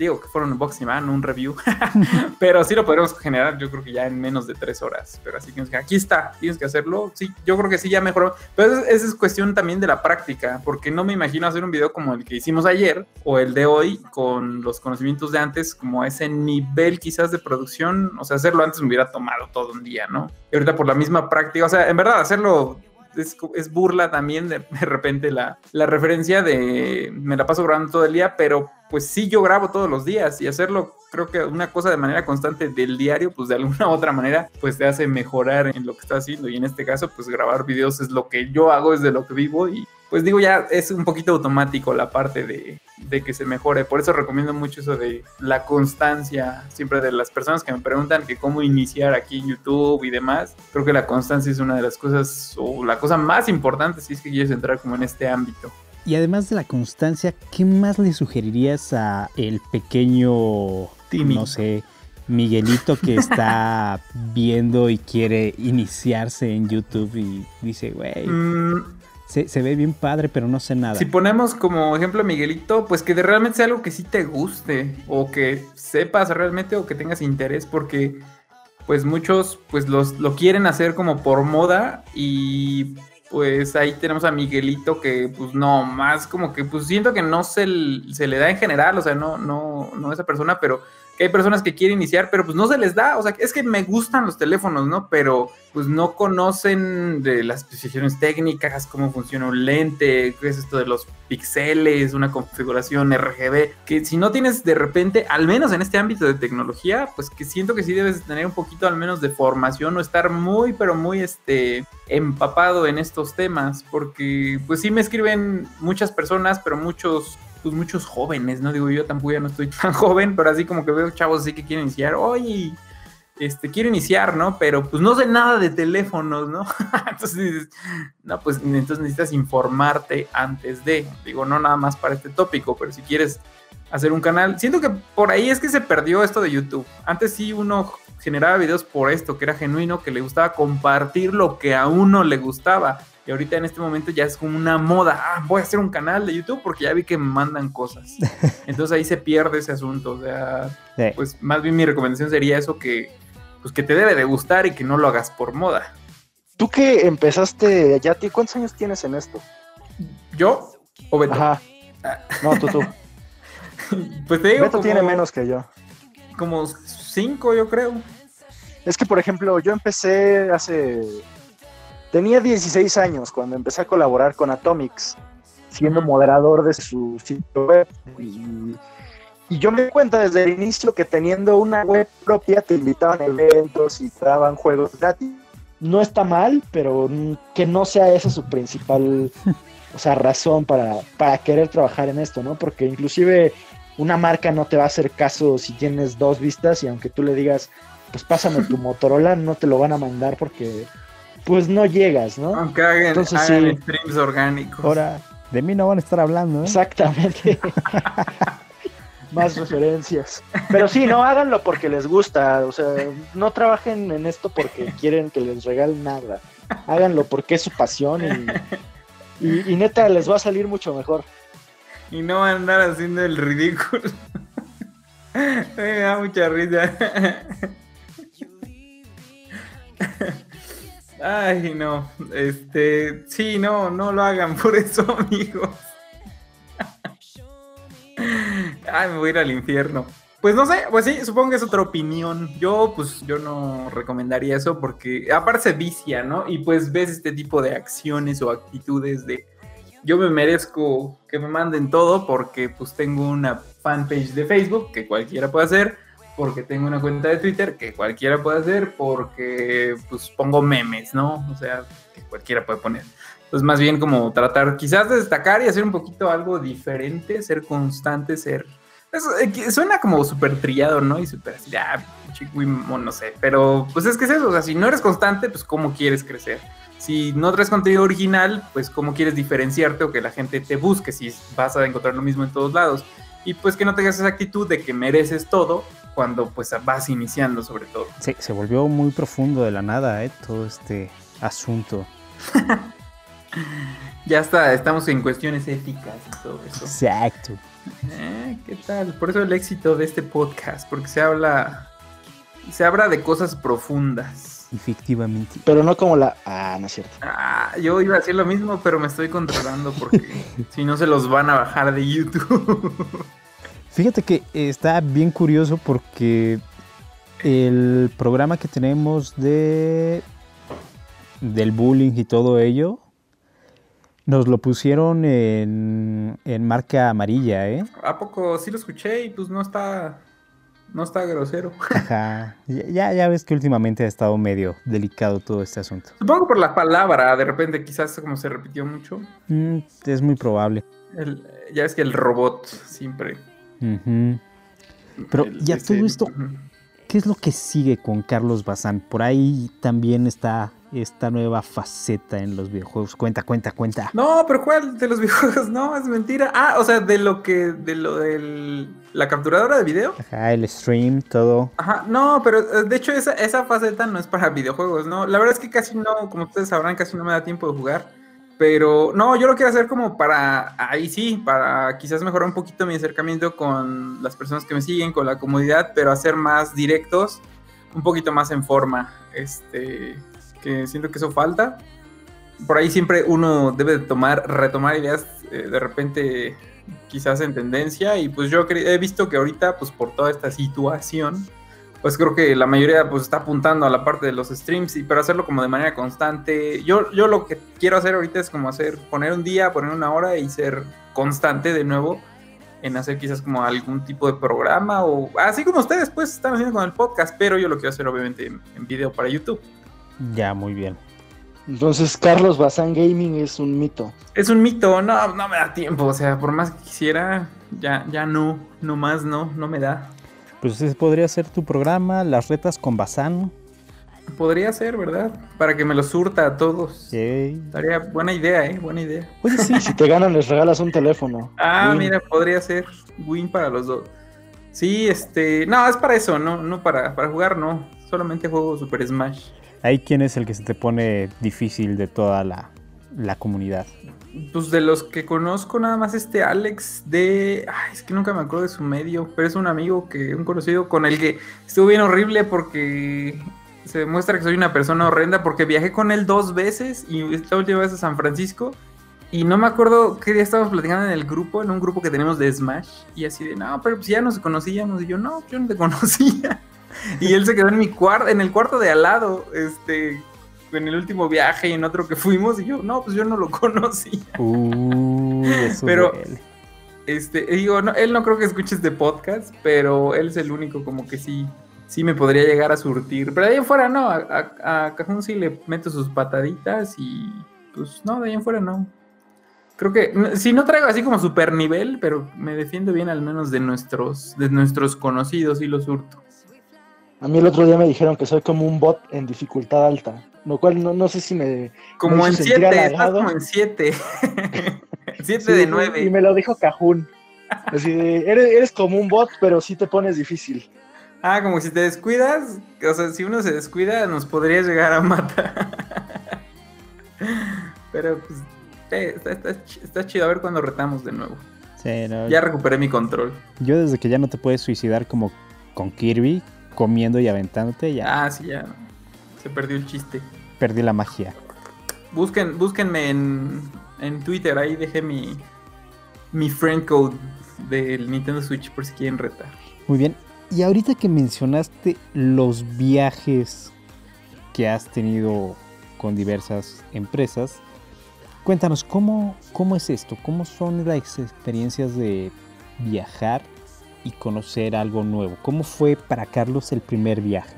Digo que fueron un unboxing, no un review, [LAUGHS] pero sí lo podremos generar, yo creo que ya en menos de tres horas. Pero así que aquí está, tienes que hacerlo. Sí, yo creo que sí, ya mejoró. Pero esa es cuestión también de la práctica, porque no me imagino hacer un video como el que hicimos ayer o el de hoy con los conocimientos de antes, como ese nivel quizás de producción. O sea, hacerlo antes me hubiera tomado todo un día, ¿no? Y ahorita por la misma práctica, o sea, en verdad, hacerlo es, es, burla también de, de repente la, la, referencia de me la paso grabando todo el día, pero pues sí yo grabo todos los días y hacerlo creo que una cosa de manera constante del diario, pues de alguna u [LAUGHS] otra manera, pues te hace mejorar en lo que estás haciendo y en este caso, pues grabar videos es lo que yo hago, es de lo que vivo y, pues digo, ya es un poquito automático la parte de, de, que se mejore. Por eso recomiendo mucho eso de la constancia, siempre de las personas que me preguntan que cómo iniciar aquí en YouTube y demás. Creo que la constancia es una de las cosas, o la cosa más importante si es que quieres entrar como en este ámbito. Y además de la constancia, ¿qué más le sugerirías a el pequeño, no sé, Miguelito que está [LAUGHS] viendo y quiere iniciarse en YouTube y dice, güey, mm. se, ve bien padre, pero no sé nada. Si ponemos como ejemplo a Miguelito, pues que de realmente sea algo que sí te guste o que sepas realmente o que tengas interés, porque pues muchos pues los, lo quieren hacer como por moda y pues ahí tenemos a Miguelito que pues no, más como que pues siento que no se, se le da en general, o sea, no, no, no esa persona, pero hay personas que quieren iniciar, pero pues no se les da, o sea, es que me gustan los teléfonos, ¿no? Pero pues no conocen de las especificaciones técnicas, cómo funciona un lente, qué es esto de los píxeles, una configuración RGB, que si no tienes de repente, al menos en este ámbito de tecnología, pues que siento que sí debes tener un poquito al menos de formación o estar muy, pero muy este, empapado en estos temas, porque pues sí me escriben muchas personas, pero muchos pues muchos jóvenes, ¿no? Digo, yo tampoco ya no estoy tan [LAUGHS] joven, pero así como que veo chavos así que quieren iniciar, oye, este, quiero iniciar, ¿no? Pero pues no sé nada de teléfonos, ¿no? [LAUGHS] entonces, no, pues entonces necesitas informarte antes de, digo, no nada más para este tópico, pero si quieres hacer un canal, siento que por ahí es que se perdió esto de YouTube. Antes sí uno generaba videos por esto, que era genuino, que le gustaba compartir lo que a uno le gustaba. Y ahorita en este momento ya es como una moda. Ah, voy a hacer un canal de YouTube porque ya vi que me mandan cosas. [LAUGHS] Entonces ahí se pierde ese asunto. O sea, pues más bien mi recomendación sería eso que, pues que te debe de gustar y que no lo hagas por moda. Tú que empezaste ya, ¿cuántos años tienes en esto? ¿Yo o Beto? Ajá. No, tú, tú. [LAUGHS] pues te digo. Beto tiene menos que yo. Como cinco, yo creo. Es que, por ejemplo, yo empecé hace Tenía 16 años cuando empecé a colaborar con Atomics, siendo moderador de su sitio web. Y, yo me di cuenta desde el inicio que teniendo una web propia te invitaban a eventos y te daban juegos gratis. No está mal, pero que no sea esa su principal [LAUGHS] o sea, razón para, para querer trabajar en esto, ¿no? Porque inclusive una marca no te va a hacer caso si tienes dos vistas y aunque tú le digas, pues pásame tu [LAUGHS] Motorola, no te lo van a mandar porque pues no llegas, ¿no? Aunque hagan, Entonces, streams orgánicos. Ahora, de mí no van a estar hablando, ¿eh? Exactamente. [LAUGHS] Más referencias. Pero sí, no háganlo porque les gusta. O sea, no trabajen en esto porque quieren que les regalen nada. Háganlo porque es su pasión y, y, neta les va a salir mucho mejor. Y no andar haciendo el ridículo. [LAUGHS] Me da mucha risa. [LAUGHS] Ay, no. Este, sí, no, no lo hagan por eso, [LAUGHS] amigos. Ay, me voy a ir al infierno. Pues no sé, pues sí, supongo que es otra opinión. Yo, pues, yo no recomendaría eso porque aparte se vicia, ¿no? Y pues ves este tipo de acciones o actitudes de yo me merezco que me manden todo porque pues tengo una fanpage de Facebook que cualquiera puede hacer porque tengo una cuenta de Twitter que cualquiera puede hacer, porque pues pongo memes, ¿no? O sea, que cualquiera puede poner. Pues más bien como tratar quizás de destacar y hacer un poquito algo diferente, ser constante, ser... Eh, suena como súper trillado, ¿no? Y súper así, ah, no sé, pero pues es que es eso, o sea, si no eres constante, pues cómo quieres crecer. Si no traes contenido original, pues cómo quieres diferenciarte o que la gente te busque si vas a encontrar lo mismo en todos lados. Y pues que no tengas esa actitud de que mereces todo cuando pues vas iniciando sobre todo. Sí, se volvió muy profundo de la nada, ¿eh? Todo este asunto. [LAUGHS] ya está, estamos en cuestiones éticas y todo eso. Exacto. Eh, ¿Qué tal? Por eso el éxito de este podcast, porque se habla, se habla de cosas profundas. Efectivamente. Pero no como la... Ah, no es cierto. Ah, yo iba a decir lo mismo, pero me estoy controlando porque [LAUGHS] si no se los van a bajar de YouTube. Fíjate que está bien curioso porque el programa que tenemos de del bullying y todo ello nos lo pusieron en, marca amarilla, ¿eh? ¿A poco sí lo escuché y pues no está no está grosero. Ajá. Ya, ya ves que últimamente ha estado medio delicado todo este asunto. Supongo por la palabra, de repente quizás como se repitió mucho. Mm, es muy probable. El- ya ves que el robot siempre. Pero el- ya ese- todo esto. ¿qué es lo que sigue con Carlos Bazán? Por ahí también está esta nueva faceta en los videojuegos. Cuenta, cuenta, cuenta. No, pero ¿cuál de los [LAUGHS] videojuegos? No, es mentira. Ah, o sea, de lo que, de lo del la capturadora de video. Ajá, el stream, todo. Ajá, no, pero eh, de hecho esa, esa faceta no es para videojuegos, ¿no? La verdad es que casi no, como ustedes sabrán, casi no me da tiempo de jugar. Pero no, yo lo quiero hacer como para, ahí sí, para quizás mejorar un poquito mi acercamiento con las personas que me siguen, con la comunidad, pero hacer más directos, un poquito más en forma. Este, que siento que eso falta. Por ahí siempre uno debe de tomar, retomar ideas eh, de repente quizás en tendencia. Y pues yo he visto que ahorita pues por toda esta situación pues creo que la mayoría pues está apuntando a la parte de los streams y pero hacerlo como de manera constante. Yo yo lo que quiero hacer ahorita es como hacer poner un día poner una hora y ser constante de nuevo en hacer quizás como algún tipo de programa o así como ustedes pues están haciendo con el podcast pero yo lo quiero hacer obviamente en, en video para YouTube Ya, muy bien. Entonces, Carlos Bazán Gaming es un mito. es un mito no no me da tiempo o sea por más que quisiera ya ya no no más no no me da Pues ese podría ser tu programa, las retas con Bazán. Podría ser, ¿verdad? Para que me lo surta a todos. Yay. Estaría buena idea, ¿eh? Buena idea. Oye, sí, Si te ganan, les regalas un teléfono. Ah, Win. mira, podría ser win para los dos. Sí, este... No, es para eso, no, no para, para jugar, no. Solamente juego Super Smash. Ahí quién es el que se te pone difícil de toda la, la comunidad. Pues de los que conozco, nada más este Alex de... Ay, es que nunca me acuerdo de su medio, pero es un amigo que, un conocido con el que estuvo bien horrible porque se demuestra que soy una persona horrenda porque viajé con él dos veces y esta última vez a San Francisco y no me acuerdo qué día estábamos platicando en el grupo, en un grupo que tenemos de Smash y así de, no, pero pues ya nos conocíamos y yo, no, yo no te conocía. [LAUGHS] Y él se quedó en mi cuarto, en el cuarto de al lado, este, en el último viaje y en otro que fuimos y yo, no, pues yo no lo [LAUGHS] conocía. Uh, eso Pero- duele. Este, digo, no, él no creo que escuche este podcast, pero él es el único como que sí, sí me podría llegar a surtir. Pero de ahí en fuera no, a, a, a Cajun sí le meto sus pataditas y pues no, de ahí en fuera no. Creo que, si no traigo así como super nivel, pero me defiendo bien al menos de nuestros, de nuestros conocidos y los surto. A mí el otro día me dijeron que soy como un bot en dificultad alta. Lo cual no, no sé si me. Como Me en hizo sentir 7, estás como en 7. 7 [LAUGHS] Sí, de Y 9. me lo dijo Cajún. Así de, eres, eres como un bot, pero sí te pones difícil. Ah, como si te descuidas, o sea, si uno se descuida, nos podría llegar a matar. [LAUGHS] Pero pues, eh, está, está está chido a ver cuando retamos de nuevo. Sí, no, Ya recuperé mi control. Yo desde que ya no te puedes suicidar como con Kirby, comiendo y aventándote, ya Ah, sí, ya. Se perdió el chiste. perdí la magia. Busquen, búsquenme en, en Twitter, ahí dejé mi, mi friend code del Nintendo Switch por si quieren retar. Muy bien. Y ahorita que mencionaste los viajes que has tenido con diversas empresas, cuéntanos, ¿cómo, cómo es esto? ¿Cómo son las experiencias de viajar y conocer algo nuevo? ¿Cómo fue para Carlos el primer viaje?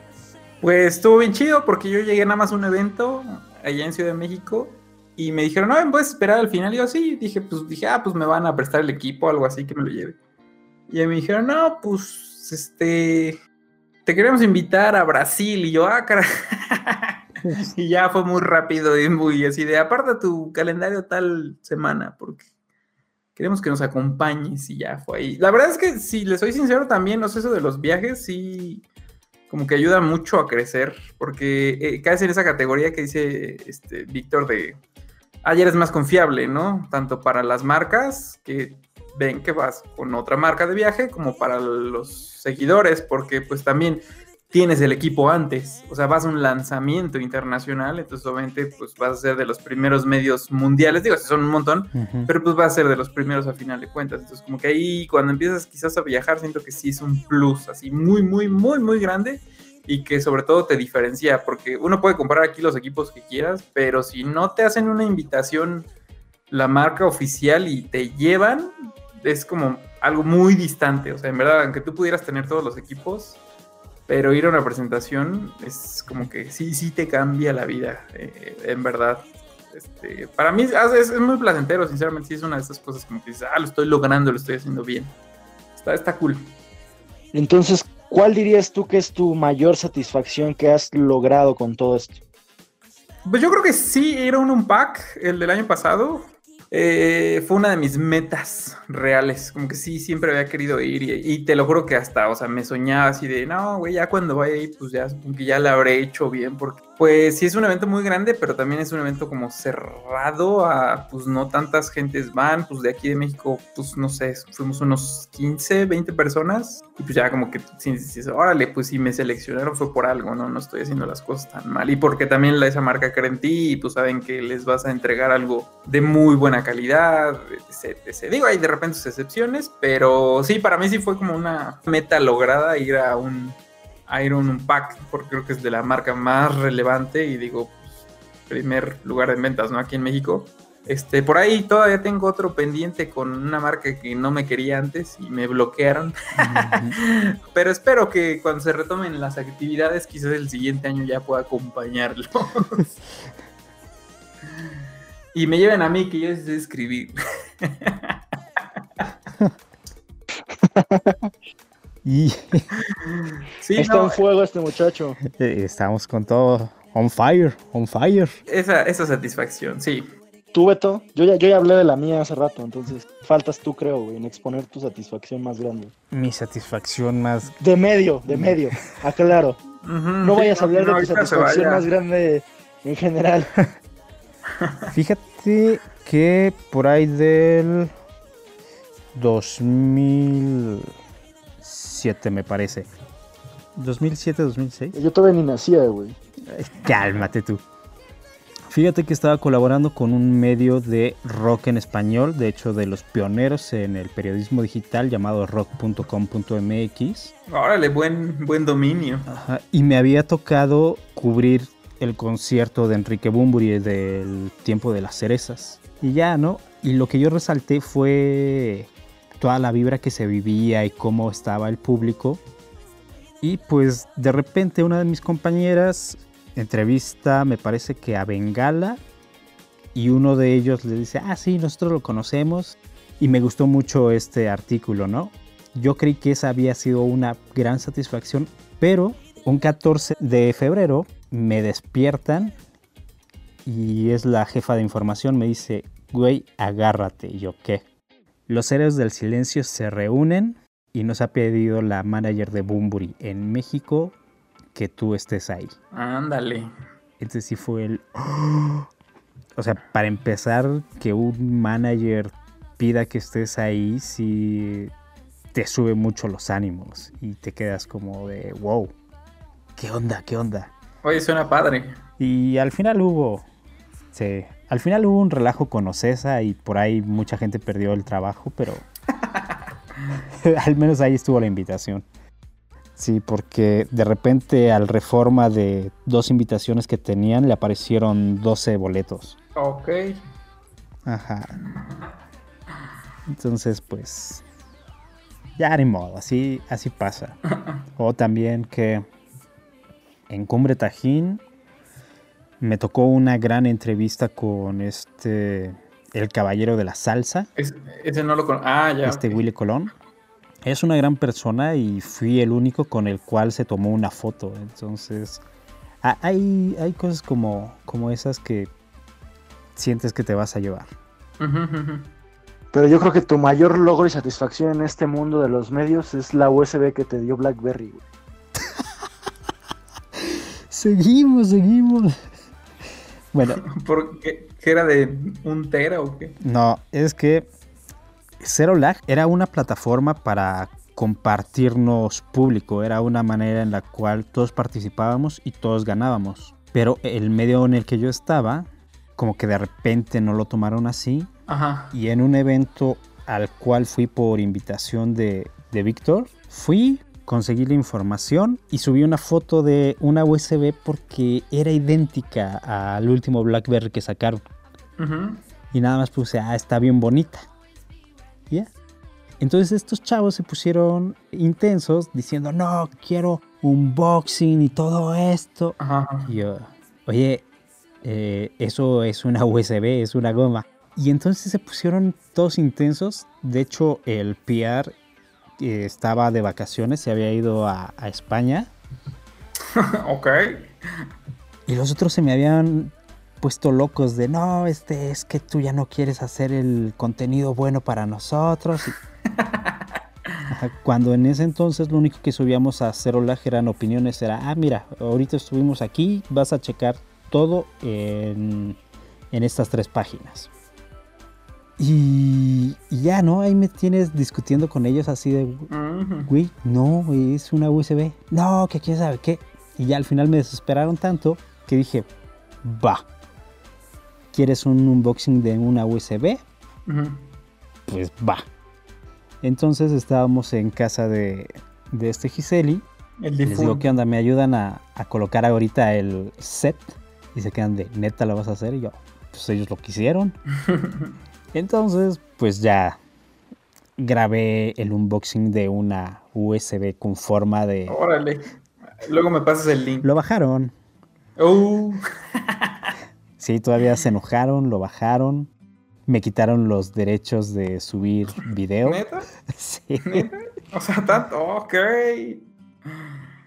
Pues estuvo bien chido porque yo llegué nada más a un evento allá en Ciudad de México y me dijeron, no, ¿me puedes esperar al final? Y yo sí, dije, pues dije, ah, pues me van a prestar el equipo o algo así que me lo lleve. Y me dijeron, no, pues este, te queremos invitar a Brasil. Y yo, ah, cara. [LAUGHS] y ya fue muy rápido y muy así de, aparta tu calendario tal semana porque queremos que nos acompañes y ya fue ahí. La verdad es que si les soy sincero también, no sé, eso de los viajes, sí como que ayuda mucho a crecer, porque eh, caes en esa categoría que dice este Víctor de ayer es más confiable, ¿no? Tanto para las marcas que ven que vas con otra marca de viaje, como para los seguidores, porque pues también tienes el equipo antes, o sea, vas a un lanzamiento internacional, entonces obviamente pues vas a ser de los primeros medios mundiales, digo, son un montón, Ujú. pero pues va a ser de los primeros a final de cuentas. Entonces, como que ahí cuando empiezas quizás a viajar, siento que sí es un plus así muy, muy, muy, muy grande y que sobre todo te diferencia, porque uno puede comprar aquí los equipos que quieras, pero si no te hacen una invitación la marca oficial y te llevan, es como algo muy distante. O sea, en verdad, aunque tú pudieras tener todos los equipos, pero ir a una presentación es como que sí, sí te cambia la vida, eh, en verdad. Este, para mí es, es, muy placentero, sinceramente, sí es una de esas cosas como que dices, ah, lo estoy logrando, lo estoy haciendo bien. Está, está cool. Entonces, ¿cuál dirías tú que es tu mayor satisfacción que has logrado con todo esto? Pues yo creo que sí, era un unpack el del año pasado. Eh, fue una de mis metas reales, como que sí, siempre había querido ir y, te lo juro que hasta, o sea, me soñaba así de, no, güey, ya cuando vaya ahí, pues ya, que ya la habré hecho bien, porque pues sí es un evento muy grande, pero también es un evento como cerrado a, pues no tantas gentes van, pues de aquí de México, pues no sé, fuimos unos 15, 20 personas y pues ya como que si órale, pues si me seleccionaron fue por algo, ¿no? No estoy haciendo las cosas tan mal y porque también la, esa marca cree en ti y pues saben que les vas a entregar algo de muy buena calidad, etc, Digo, hay de repente sus excepciones, pero sí, para mí sí fue como una meta lograda ir a un Iron Pack, porque creo que es de la marca más relevante y digo, pues, primer lugar de ventas, ¿no? Aquí en México. Este, por ahí todavía tengo otro pendiente con una marca que no me quería antes y me bloquearon. [LAUGHS] Pero espero que cuando se retomen las actividades, quizás el siguiente año ya pueda acompañarlos. [LAUGHS] y me lleven a mí que yo sé escribir. [LAUGHS] Y [LAUGHS] [LAUGHS] está en fuego este muchacho. Eh, estamos con todo on fire, on fire. Esa, esa satisfacción, sí. Tú, Beto, yo ya, yo ya hablé de la mía hace rato, entonces faltas tú, creo, en exponer tu satisfacción más grande. Mi satisfacción más... De medio, de medio, aclaro. no vayas a hablar de tu satisfacción más grande en general. [LAUGHS] Fíjate que por ahí del 2000 me parece. 2007, 2006. Yo todavía ni nacía, güey. Cálmate tú. Fíjate que estaba colaborando con un medio de rock en español, de hecho de los pioneros en el periodismo digital llamado rock.com.mx. Órale, buen, buen dominio. y me había tocado cubrir el concierto de Enrique Bumburi del tiempo de las cerezas. Y ya, ¿no? Y lo que yo resalté fue toda la vibra que se vivía y cómo estaba el público. Y pues de repente una de mis compañeras entrevista, me parece que a Bengala, y uno de ellos le dice, ah, sí, nosotros lo conocemos, y me gustó mucho este artículo, ¿no? Yo creí que esa había sido una gran satisfacción, pero un 14 de febrero me despiertan y es la jefa de información, me dice, güey, agárrate. Y yo, ¿qué? Los héroes del silencio se reúnen y nos ha pedido la manager de Bumburi en México que tú estés ahí. Ándale. Entonces sí fue el... [GASPS] O sea, para empezar, que un manager pida que estés ahí, sí te sube mucho los ánimos y te quedas como de, wow, ¿qué onda? ¿Qué onda? Oye, suena padre. Y al final hubo, sí, al final hubo un relajo con Ocesa y por ahí mucha gente perdió el trabajo, pero [LAUGHS] al menos ahí estuvo la invitación. Sí, porque de repente al reforma de dos invitaciones que tenían le aparecieron 12 boletos. Ok. Ajá. Entonces, pues. Ya ni modo, así, así pasa. [COUGHS] o también que en Cumbre Tajín me tocó una gran entrevista con este, el caballero de la salsa. ese no lo conozco. Ah, ya. Este Willy Colón. Es una gran persona y fui el único con el cual se tomó una foto. Entonces, hay, hay cosas como, como esas que sientes que te vas a llevar. Pero yo creo que tu mayor logro y satisfacción en este mundo de los medios es la USB que te dio BlackBerry. [LAUGHS] seguimos, seguimos. Bueno. [LAUGHS] ¿Por qué? era de un tera o qué? No, es que Zero Lag era una plataforma para compartirnos público, era una manera en la cual todos participábamos y todos ganábamos. Pero el medio en el que yo estaba, como que de repente no lo tomaron así. Ajá. Y en un evento al cual fui por invitación de, de Víctor, fui, conseguí la información y subí una foto de una USB porque era idéntica al último BlackBerry que sacaron. Y nada más puse, ah, está bien bonita. Entonces estos chavos se pusieron intensos diciendo, no, quiero unboxing y todo esto. Ajá. Y yo, oye, eh, eso es una USB, es una goma. Y entonces se pusieron todos intensos. De hecho, el PR eh, estaba de vacaciones, se había ido a, a España. [LAUGHS] ok. Y los otros se me habían puesto locos de, no, este, es que tú ya no quieres hacer el contenido bueno para nosotros. [LAUGHS] Cuando en ese entonces lo único que subíamos a Cero Lag eran opiniones, era, ah, mira, ahorita estuvimos aquí, vas a checar todo en, en estas tres páginas. Y, y ya, ¿no? Ahí me tienes discutiendo con ellos así de, güey, no, es una USB. No, que quién sabe qué. Y ya al final me desesperaron tanto que dije, va. ¿Quieres un unboxing de una USB? Pues va. Entonces estábamos en casa de, de este Giseli. El Les digo. ¿qué onda? ¿Me ayudan a, a colocar ahorita el set? Y se quedan de, ¿neta lo vas a hacer? Y yo, pues ellos lo quisieron. [LAUGHS] Entonces, pues ya grabé el unboxing de una USB con forma de... Órale. Luego me pasas el link. Lo bajaron. Uh, Sí, todavía se enojaron, lo bajaron. Me quitaron los derechos de subir video. ¿Neta? [LAUGHS] Sí. ¿Neta? O sea, tanto. Ok.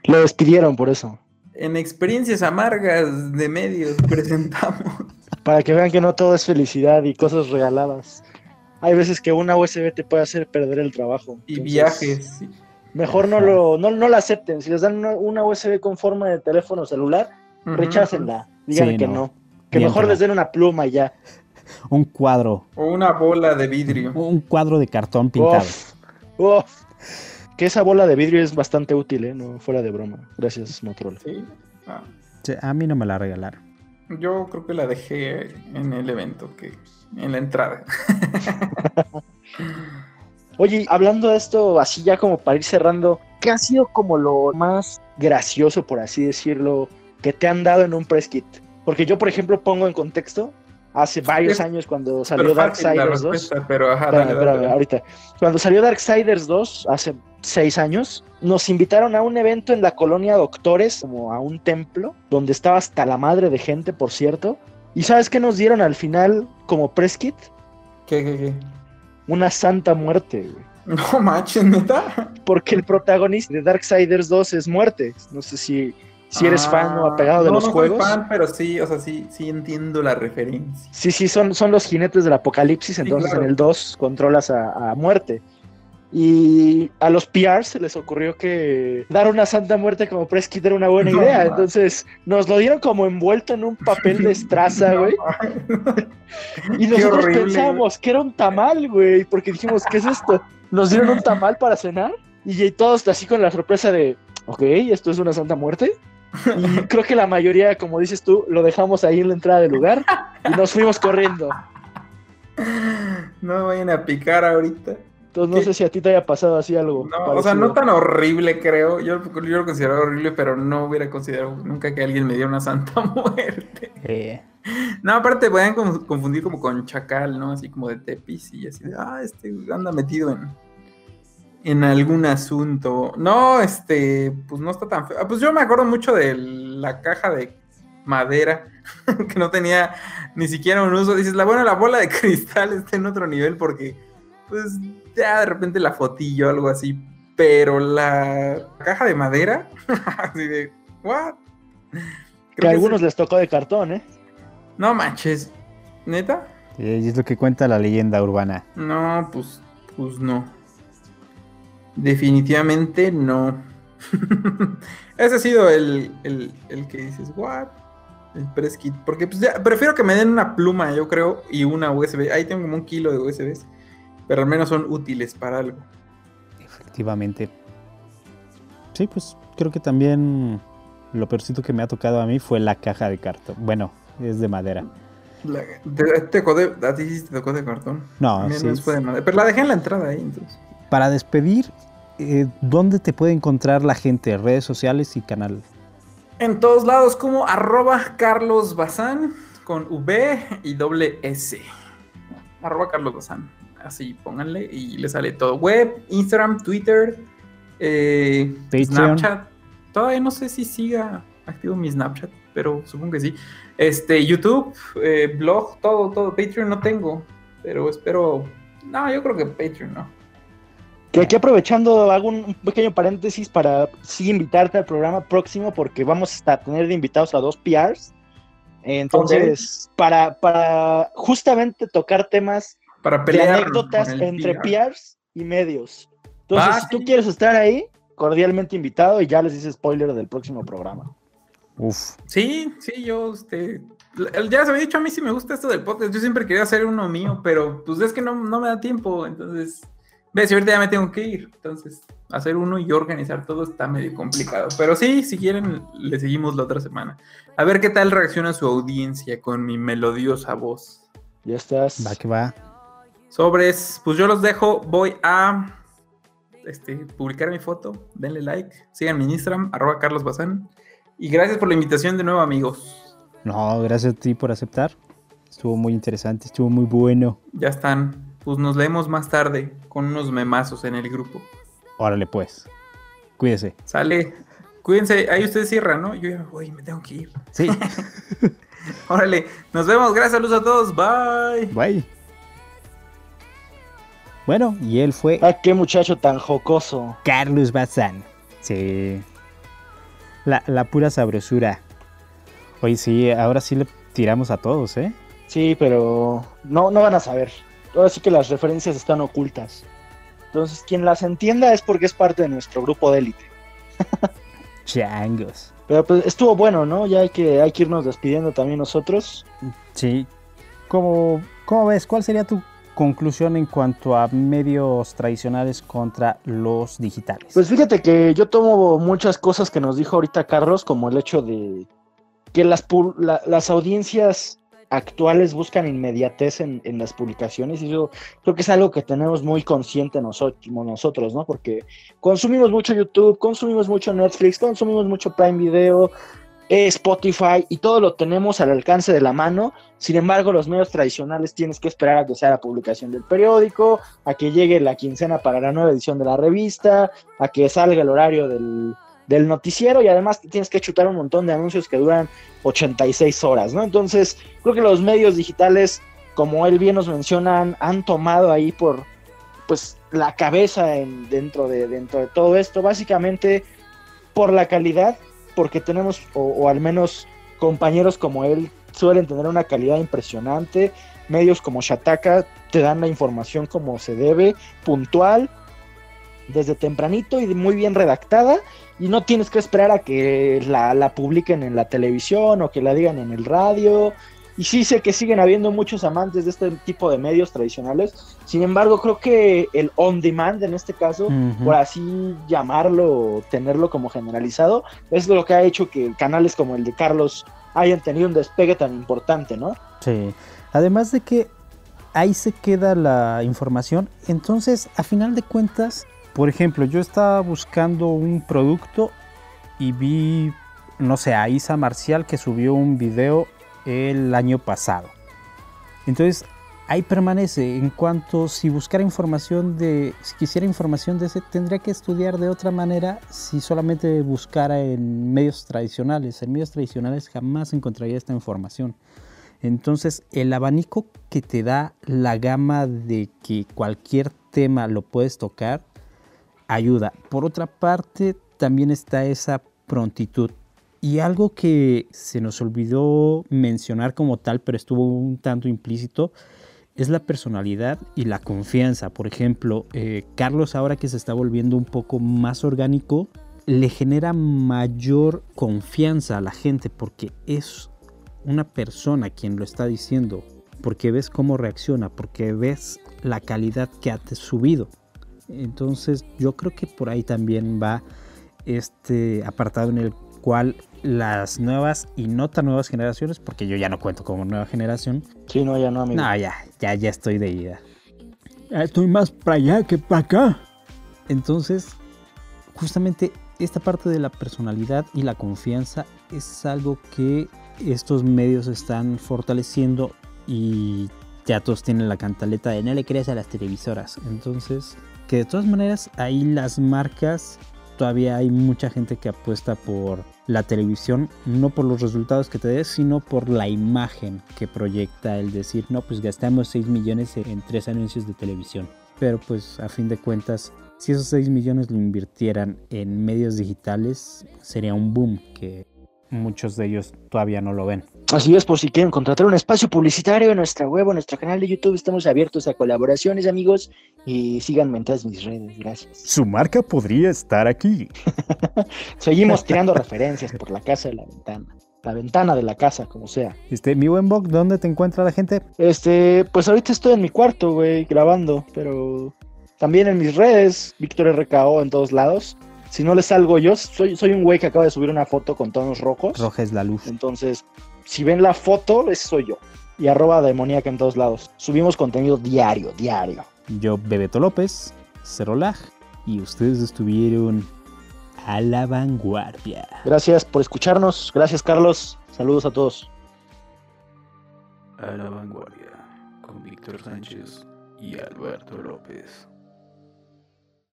Lo despidieron por eso. En experiencias amargas de medios presentamos. Para que vean que no todo es felicidad y cosas regaladas. Hay veces que una USB te puede hacer perder el trabajo. Y Entonces, viajes. sí. Mejor no lo, no, no la acepten. Si les dan una, USB con forma de teléfono celular, Ujú. rechácenla. Digan Sí, que no. no. Que Bien, mejor pero- les den una pluma y ya. Un cuadro. O una bola de vidrio. Un cuadro de cartón pintado. Uf, uf. Que esa bola de vidrio es bastante útil, ¿eh? No fuera de broma. Gracias, Motorola. Sí. Ah, Sí, A mí no me la regalaron. Yo creo que la dejé en el evento, que en la entrada. [LAUGHS] Oye, hablando de esto, así ya como para ir cerrando, ¿qué ha sido como lo más gracioso, por así decirlo, que te han dado en un press kit? Porque yo, por ejemplo, pongo en contexto, hace varios años cuando salió Darksiders 2, respuesta, pero ajá, Espérame, dale, espérame, dale. ahorita. Cuando salió Darksiders 2, hace seis años, nos invitaron a un evento en la colonia Doctores, como a un templo, donde estaba hasta la madre de gente, por cierto. ¿Y sabes qué nos dieron al final como press kit? ¿Qué, qué, qué? Una santa muerte, güey. [LAUGHS] No manches, neta. Porque el protagonista de Darksiders 2 es muerte. No sé si, si eres Ah, fan o apegado de no, los no soy juegos. fan, pero sí, o sea, sí, sí entiendo la referencia. Sí, sí, son, son los jinetes del apocalipsis, entonces claro. en el 2 controlas a, a muerte. Y a los PRs se les ocurrió que dar una santa muerte como press kit era una buena No, idea, entonces nos lo dieron como envuelto en un papel de estraza, [LAUGHS] No, güey. Y nosotros pensábamos que era un tamal, güey, porque dijimos, ¿qué es esto? Nos dieron un tamal para cenar y todos así con la sorpresa de, ok, esto es una santa muerte. Y creo que la mayoría, como dices tú, lo dejamos ahí en la entrada del lugar y nos fuimos corriendo. No me vayan a picar ahorita. Entonces no ¿Qué? sé si a ti te haya pasado así algo. No, o sea, no tan horrible, creo. Yo, yo lo considero horrible, pero no hubiera considerado nunca que alguien me diera una santa [LAUGHS] muerte. Eh, No, aparte pueden confundir como con chacal, ¿no? Así como de tepis y así de, ah, este anda metido en, en algún asunto. No, este, pues no está tan feo. Ah, Pues yo me acuerdo mucho de la caja de madera [LAUGHS] que no tenía ni siquiera un uso. Dices, la bueno, la bola de [LAUGHS] cristal está en otro nivel porque, pues, ya de repente la fotillo o algo así. Pero la caja de madera, [LAUGHS] así de, ¿what? Que Creo a que algunos es- les tocó de cartón, ¿eh? No manches. ¿Neta? eh, es lo que cuenta la leyenda urbana. No, pues, pues no. Definitivamente no. [LAUGHS] Ese ha sido el, el, el que dices, what? El press kit. Porque pues ya, prefiero que me den una pluma, yo creo, y una USB. Ahí tengo como un kilo de USBs. Pero al menos son útiles para algo. Efectivamente. Sí, pues creo que también lo peorcito que me ha tocado a mí fue la caja de cartón. Bueno, es de madera. La- te, a ti sí te tocó de cartón. No, sí, no fue de madera. Pero la dejé en la entrada ahí, entonces. Para despedir, eh, ¿dónde te puede encontrar la gente? Redes sociales y canal. En todos lados como arroba Carlos Bazán con V y doble S. Arroba Carlos Bazán. Así, pónganle y le sale todo. Web, Instagram, Twitter, eh. Snapchat. Todavía no sé si siga activo mi Snapchat, pero supongo que sí. Este, YouTube, eh, blog, todo, todo. Patreon no tengo, pero espero. No, yo creo que Patreon no. Que aquí aprovechando, hago un un pequeño paréntesis para sí invitarte al programa próximo porque vamos a tener de invitados a dos PRs. Entonces, para, para justamente tocar temas Para de pelear. anécdotas con el entre PR. PRs y medios. Entonces, Ah, si tú sí. quieres estar ahí, cordialmente invitado y ya les hice spoiler del próximo programa. Uf. Sí, sí, yo, este, ya se había dicho, a mí sí me gusta esto del podcast, yo siempre quería hacer uno mío, pero pues es que no, no me da tiempo, entonces, ves, y ahorita ya me tengo que ir, entonces, hacer uno y organizar todo está medio complicado, pero sí, si quieren, le seguimos la otra semana. A ver qué tal reacciona su audiencia con mi melodiosa voz. Ya estás. Va que va. Sobres, pues yo los dejo, voy a este, publicar mi foto, denle like, sigan mi Instagram, arroba Carlos Bazán, y gracias por la invitación de nuevo, amigos. No, gracias a ti por aceptar. Estuvo muy interesante, estuvo muy bueno. Ya están. Pues nos leemos más tarde con unos memazos en el grupo. Órale pues. Cuídese. Sale. Cuídense. Ahí ustedes cierran, ¿no? Yo ya me voy, me tengo que ir. Sí. [LAUGHS] Órale. Nos vemos. Gracias. Saludos a todos. Bye. Bye. Bueno, y él fue Ah, qué muchacho tan jocoso. Carlos Bazán. Sí. La, la pura sabrosura. Oye, sí, ahora sí le tiramos a todos, ¿eh? Sí, pero no, no van a saber. Ahora sí que las referencias están ocultas. Entonces, quien las entienda es porque es parte de nuestro grupo de élite. [LAUGHS] Changos. Pero pues estuvo bueno, ¿no? Ya hay que, hay que irnos despidiendo también nosotros. Sí. ¿Cómo, ¿Cómo ves? ¿Cuál sería tu conclusión en cuanto a medios tradicionales contra los digitales? Pues fíjate que yo tomo muchas cosas que nos dijo ahorita Carlos, como el hecho de que las, las audiencias actuales buscan inmediatez en, en las publicaciones y yo creo que es algo que tenemos muy consciente nosotros, ¿no? Porque consumimos mucho YouTube, consumimos mucho Netflix, consumimos mucho Prime Video, Spotify y todo lo tenemos al alcance de la mano. Sin embargo, los medios tradicionales tienes que esperar a que sea la publicación del periódico, a que llegue la quincena para la nueva edición de la revista, a que salga el horario del, noticiero y además tienes que chutar un montón de anuncios que duran 86 horas, ¿no? Entonces, creo que los medios digitales, como él bien nos menciona, han, han tomado ahí por pues la cabeza en- dentro, de, dentro de todo esto, básicamente por la calidad, porque tenemos, o, o al menos compañeros como él, suelen tener una calidad impresionante, medios como Shataka te dan la información como se debe, puntual, desde tempranito y muy bien redactada y no tienes que esperar a que la, la publiquen en la televisión o que la digan en el radio. Y sí sé que siguen habiendo muchos amantes de este tipo de medios tradicionales. Sin embargo, creo que el on demand en este caso, por así llamarlo o tenerlo como generalizado, es lo que ha hecho que canales como el de Carlos hayan tenido un despegue tan importante, ¿no? Sí. Además de que ahí se queda la información, entonces a final de cuentas, por ejemplo, yo estaba buscando un producto y vi, no sé, a Isa Marcial que subió un video el año pasado. Entonces ahí permanece. En cuanto si buscara información de, si quisiera información de ese, tendría que estudiar de otra manera si solamente buscara en medios tradicionales. En medios tradicionales jamás encontraría esta información. Entonces, el abanico que te da la gama de que cualquier tema lo puedes tocar, ayuda. Por otra parte, también está esa prontitud. Y algo que se nos olvidó mencionar como tal, pero estuvo un tanto implícito, es la personalidad y la confianza. Por ejemplo, eh, Carlos ahora que se está volviendo un poco más orgánico, le genera mayor confianza a la gente porque es una persona quien lo está diciendo, porque ves cómo reacciona, porque ves la calidad que ha subido. Entonces yo creo que por ahí también va este apartado en el cual las nuevas y no tan nuevas generaciones, porque yo ya no cuento como nueva generación, Sí, no, ya no, amigo. no, ya, ya, ya estoy de ida. Ya Estoy más para allá que para acá. Entonces, justamente esta parte de la personalidad y la confianza es algo que estos medios están fortaleciendo y ya todos tienen la cantaleta de no le creas a las televisoras. Entonces, que de todas maneras ahí las marcas, todavía hay mucha gente que apuesta por la televisión, no por los resultados que te des, sino por la imagen que proyecta el decir, no, pues gastamos 6 millones en tres anuncios de televisión. Pero pues a fin de cuentas, si esos 6 millones lo invirtieran en medios digitales, sería un boom que muchos de ellos todavía no lo ven. Así es, por si quieren contratar un espacio publicitario en nuestra web o en nuestro canal de YouTube, estamos abiertos a colaboraciones, amigos, y síganme en todas mis redes, gracias. Su marca podría estar aquí. [LAUGHS] Seguimos [LAUGHS] tirando referencias por la casa de la ventana. La ventana de la casa, como sea. Este, mi buen Bog, ¿dónde te encuentra la gente? Este, pues ahorita estoy en mi cuarto, güey, grabando, pero también en mis redes, Víctor RKO en todos lados. Si no les salgo yo, soy, soy un güey que acaba de subir una foto con tonos rojos. Roja es la luz. Entonces, si ven la foto, ese soy yo. Y arroba demoníaca en todos lados. Subimos contenido diario, diario. Yo, Bebeto López, Cero Lag, y ustedes estuvieron a la vanguardia. Gracias por escucharnos. Gracias, Carlos. Saludos a todos. A la vanguardia con Víctor Sánchez y Alberto López.